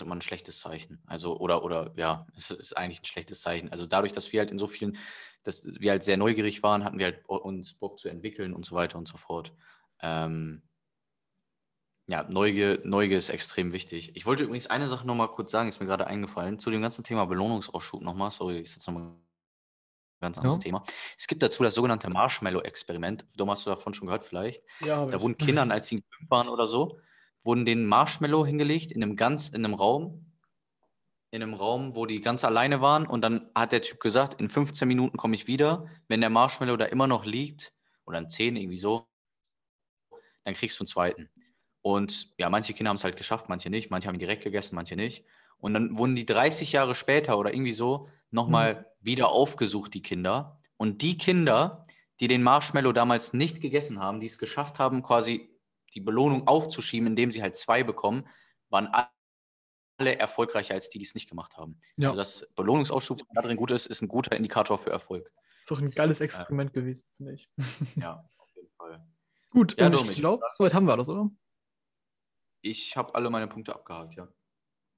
immer ein schlechtes Zeichen. Also, oder, oder ja, es ist eigentlich ein schlechtes Zeichen. Also dadurch, dass wir halt in so vielen, dass wir halt sehr neugierig waren, hatten wir halt uns Bock zu entwickeln und so weiter und so fort. Ähm, ja, Neugier, Neugier ist extrem wichtig. Ich wollte übrigens eine Sache nochmal kurz sagen, ist mir gerade eingefallen, zu dem ganzen Thema Belohnungsausschub nochmal. Sorry, ist jetzt nochmal ein ganz anderes ja. Thema. Es gibt dazu das sogenannte Marshmallow-Experiment. Du hast du davon schon gehört vielleicht. Ja, da wurden Kindern, als sie fünf waren oder so, wurden den Marshmallow hingelegt in einem ganz, in einem Raum, in einem Raum, wo die ganz alleine waren. Und dann hat der Typ gesagt, in 15 Minuten komme ich wieder. Wenn der Marshmallow da immer noch liegt, oder in 10 irgendwie so, dann kriegst du einen zweiten. Und ja, manche Kinder haben es halt geschafft, manche nicht. Manche haben direkt gegessen, manche nicht. Und dann wurden die 30 Jahre später oder irgendwie so nochmal mhm. wieder aufgesucht, die Kinder. Und die Kinder, die den Marshmallow damals nicht gegessen haben, die es geschafft haben, quasi die Belohnung aufzuschieben, indem sie halt zwei bekommen, waren alle erfolgreicher als die, die es nicht gemacht haben. Ja. Also das Belohnungsausschub, wenn darin gut ist, ist ein guter Indikator für Erfolg. Ist doch ein geiles Experiment gewesen, finde ich. Ja, auf jeden Fall. Gut, Ja, ähm, ich- glaube, soweit haben wir das, oder? Ich habe alle meine Punkte abgehakt, ja.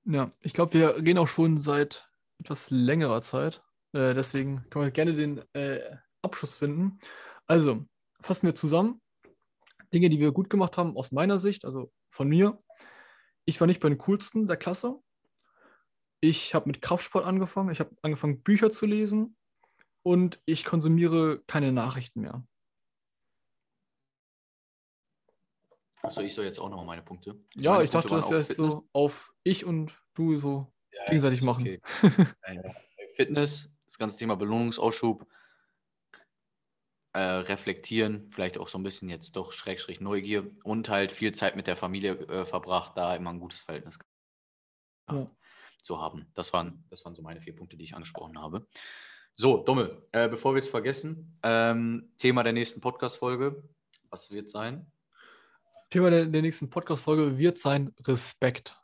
Ja, ich glaube, wir gehen auch schon seit etwas längerer Zeit. Äh, deswegen können wir gerne den äh, Abschluss finden. Also, fassen wir zusammen. Dinge, die wir gut gemacht haben, aus meiner Sicht, also von mir. Ich war nicht bei den coolsten der Klasse. Ich habe mit Kraftsport angefangen. Ich habe angefangen, Bücher zu lesen. Und ich konsumiere keine Nachrichten mehr. Achso, ich soll jetzt auch nochmal meine Punkte. Also Ja, meine ich Punkte dachte, das wäre so auf ich und du so Ja, gegenseitig machen. okay. Fitness, das ganze Thema Belohnungsausschub, äh, reflektieren, vielleicht auch so ein bisschen jetzt doch Schrägstrich Neugier und halt viel Zeit mit der Familie äh, verbracht, da immer ein gutes Verhältnis Ja. zu haben. Das waren, das waren so meine vier Punkte, die ich angesprochen habe. So, Dumme, äh, bevor wir es vergessen, ähm, Thema der nächsten Podcast-Folge, was wird sein? Thema der, der nächsten Podcast-Folge wird sein Respekt.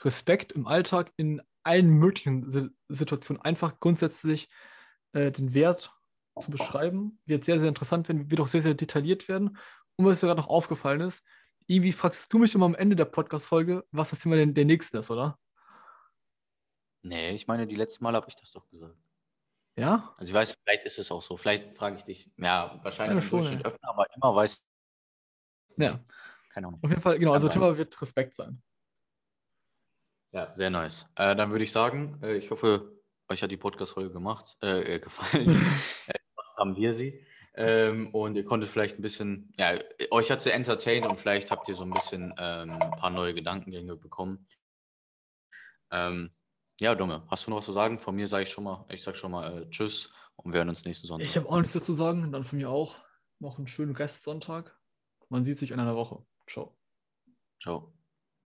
Respekt im Alltag in allen möglichen Si- Situationen. Einfach grundsätzlich äh, den Wert zu beschreiben. Wird sehr, sehr interessant werden, wird auch sehr, sehr detailliert werden. Und was mir gerade noch aufgefallen ist, irgendwie fragst du mich immer am Ende der Podcast-Folge, was das Thema der, der nächsten ist, oder? Nee, ich meine, die letzten Mal habe ich das doch gesagt. Ja? Also ich weiß, vielleicht ist es auch so. Vielleicht frage ich dich. Ja, wahrscheinlich Ja, schon, öfter, aber immer weiß ich. Ja. Keine Ahnung. Auf jeden Fall, genau. Also Kann Thema wird Respekt sein. Ja, sehr nice. Äh, dann würde ich sagen, äh, ich hoffe, euch hat die Podcast-Folge gemacht, äh, äh, gefallen. äh, gemacht haben wir sie. Ähm, und ihr konntet vielleicht ein bisschen, ja, euch hat sie entertained und vielleicht habt ihr so ein bisschen ähm, ein paar neue Gedankengänge bekommen. Ähm, ja, Dumme, hast du noch was zu sagen? Von mir sage ich schon mal, ich sage schon mal äh, Tschüss und wir hören uns nächsten Sonntag. Ich habe auch nichts dazu zu sagen. Dann von mir auch noch einen schönen Restsonntag. Man sieht sich in einer Woche. Chao. Chao.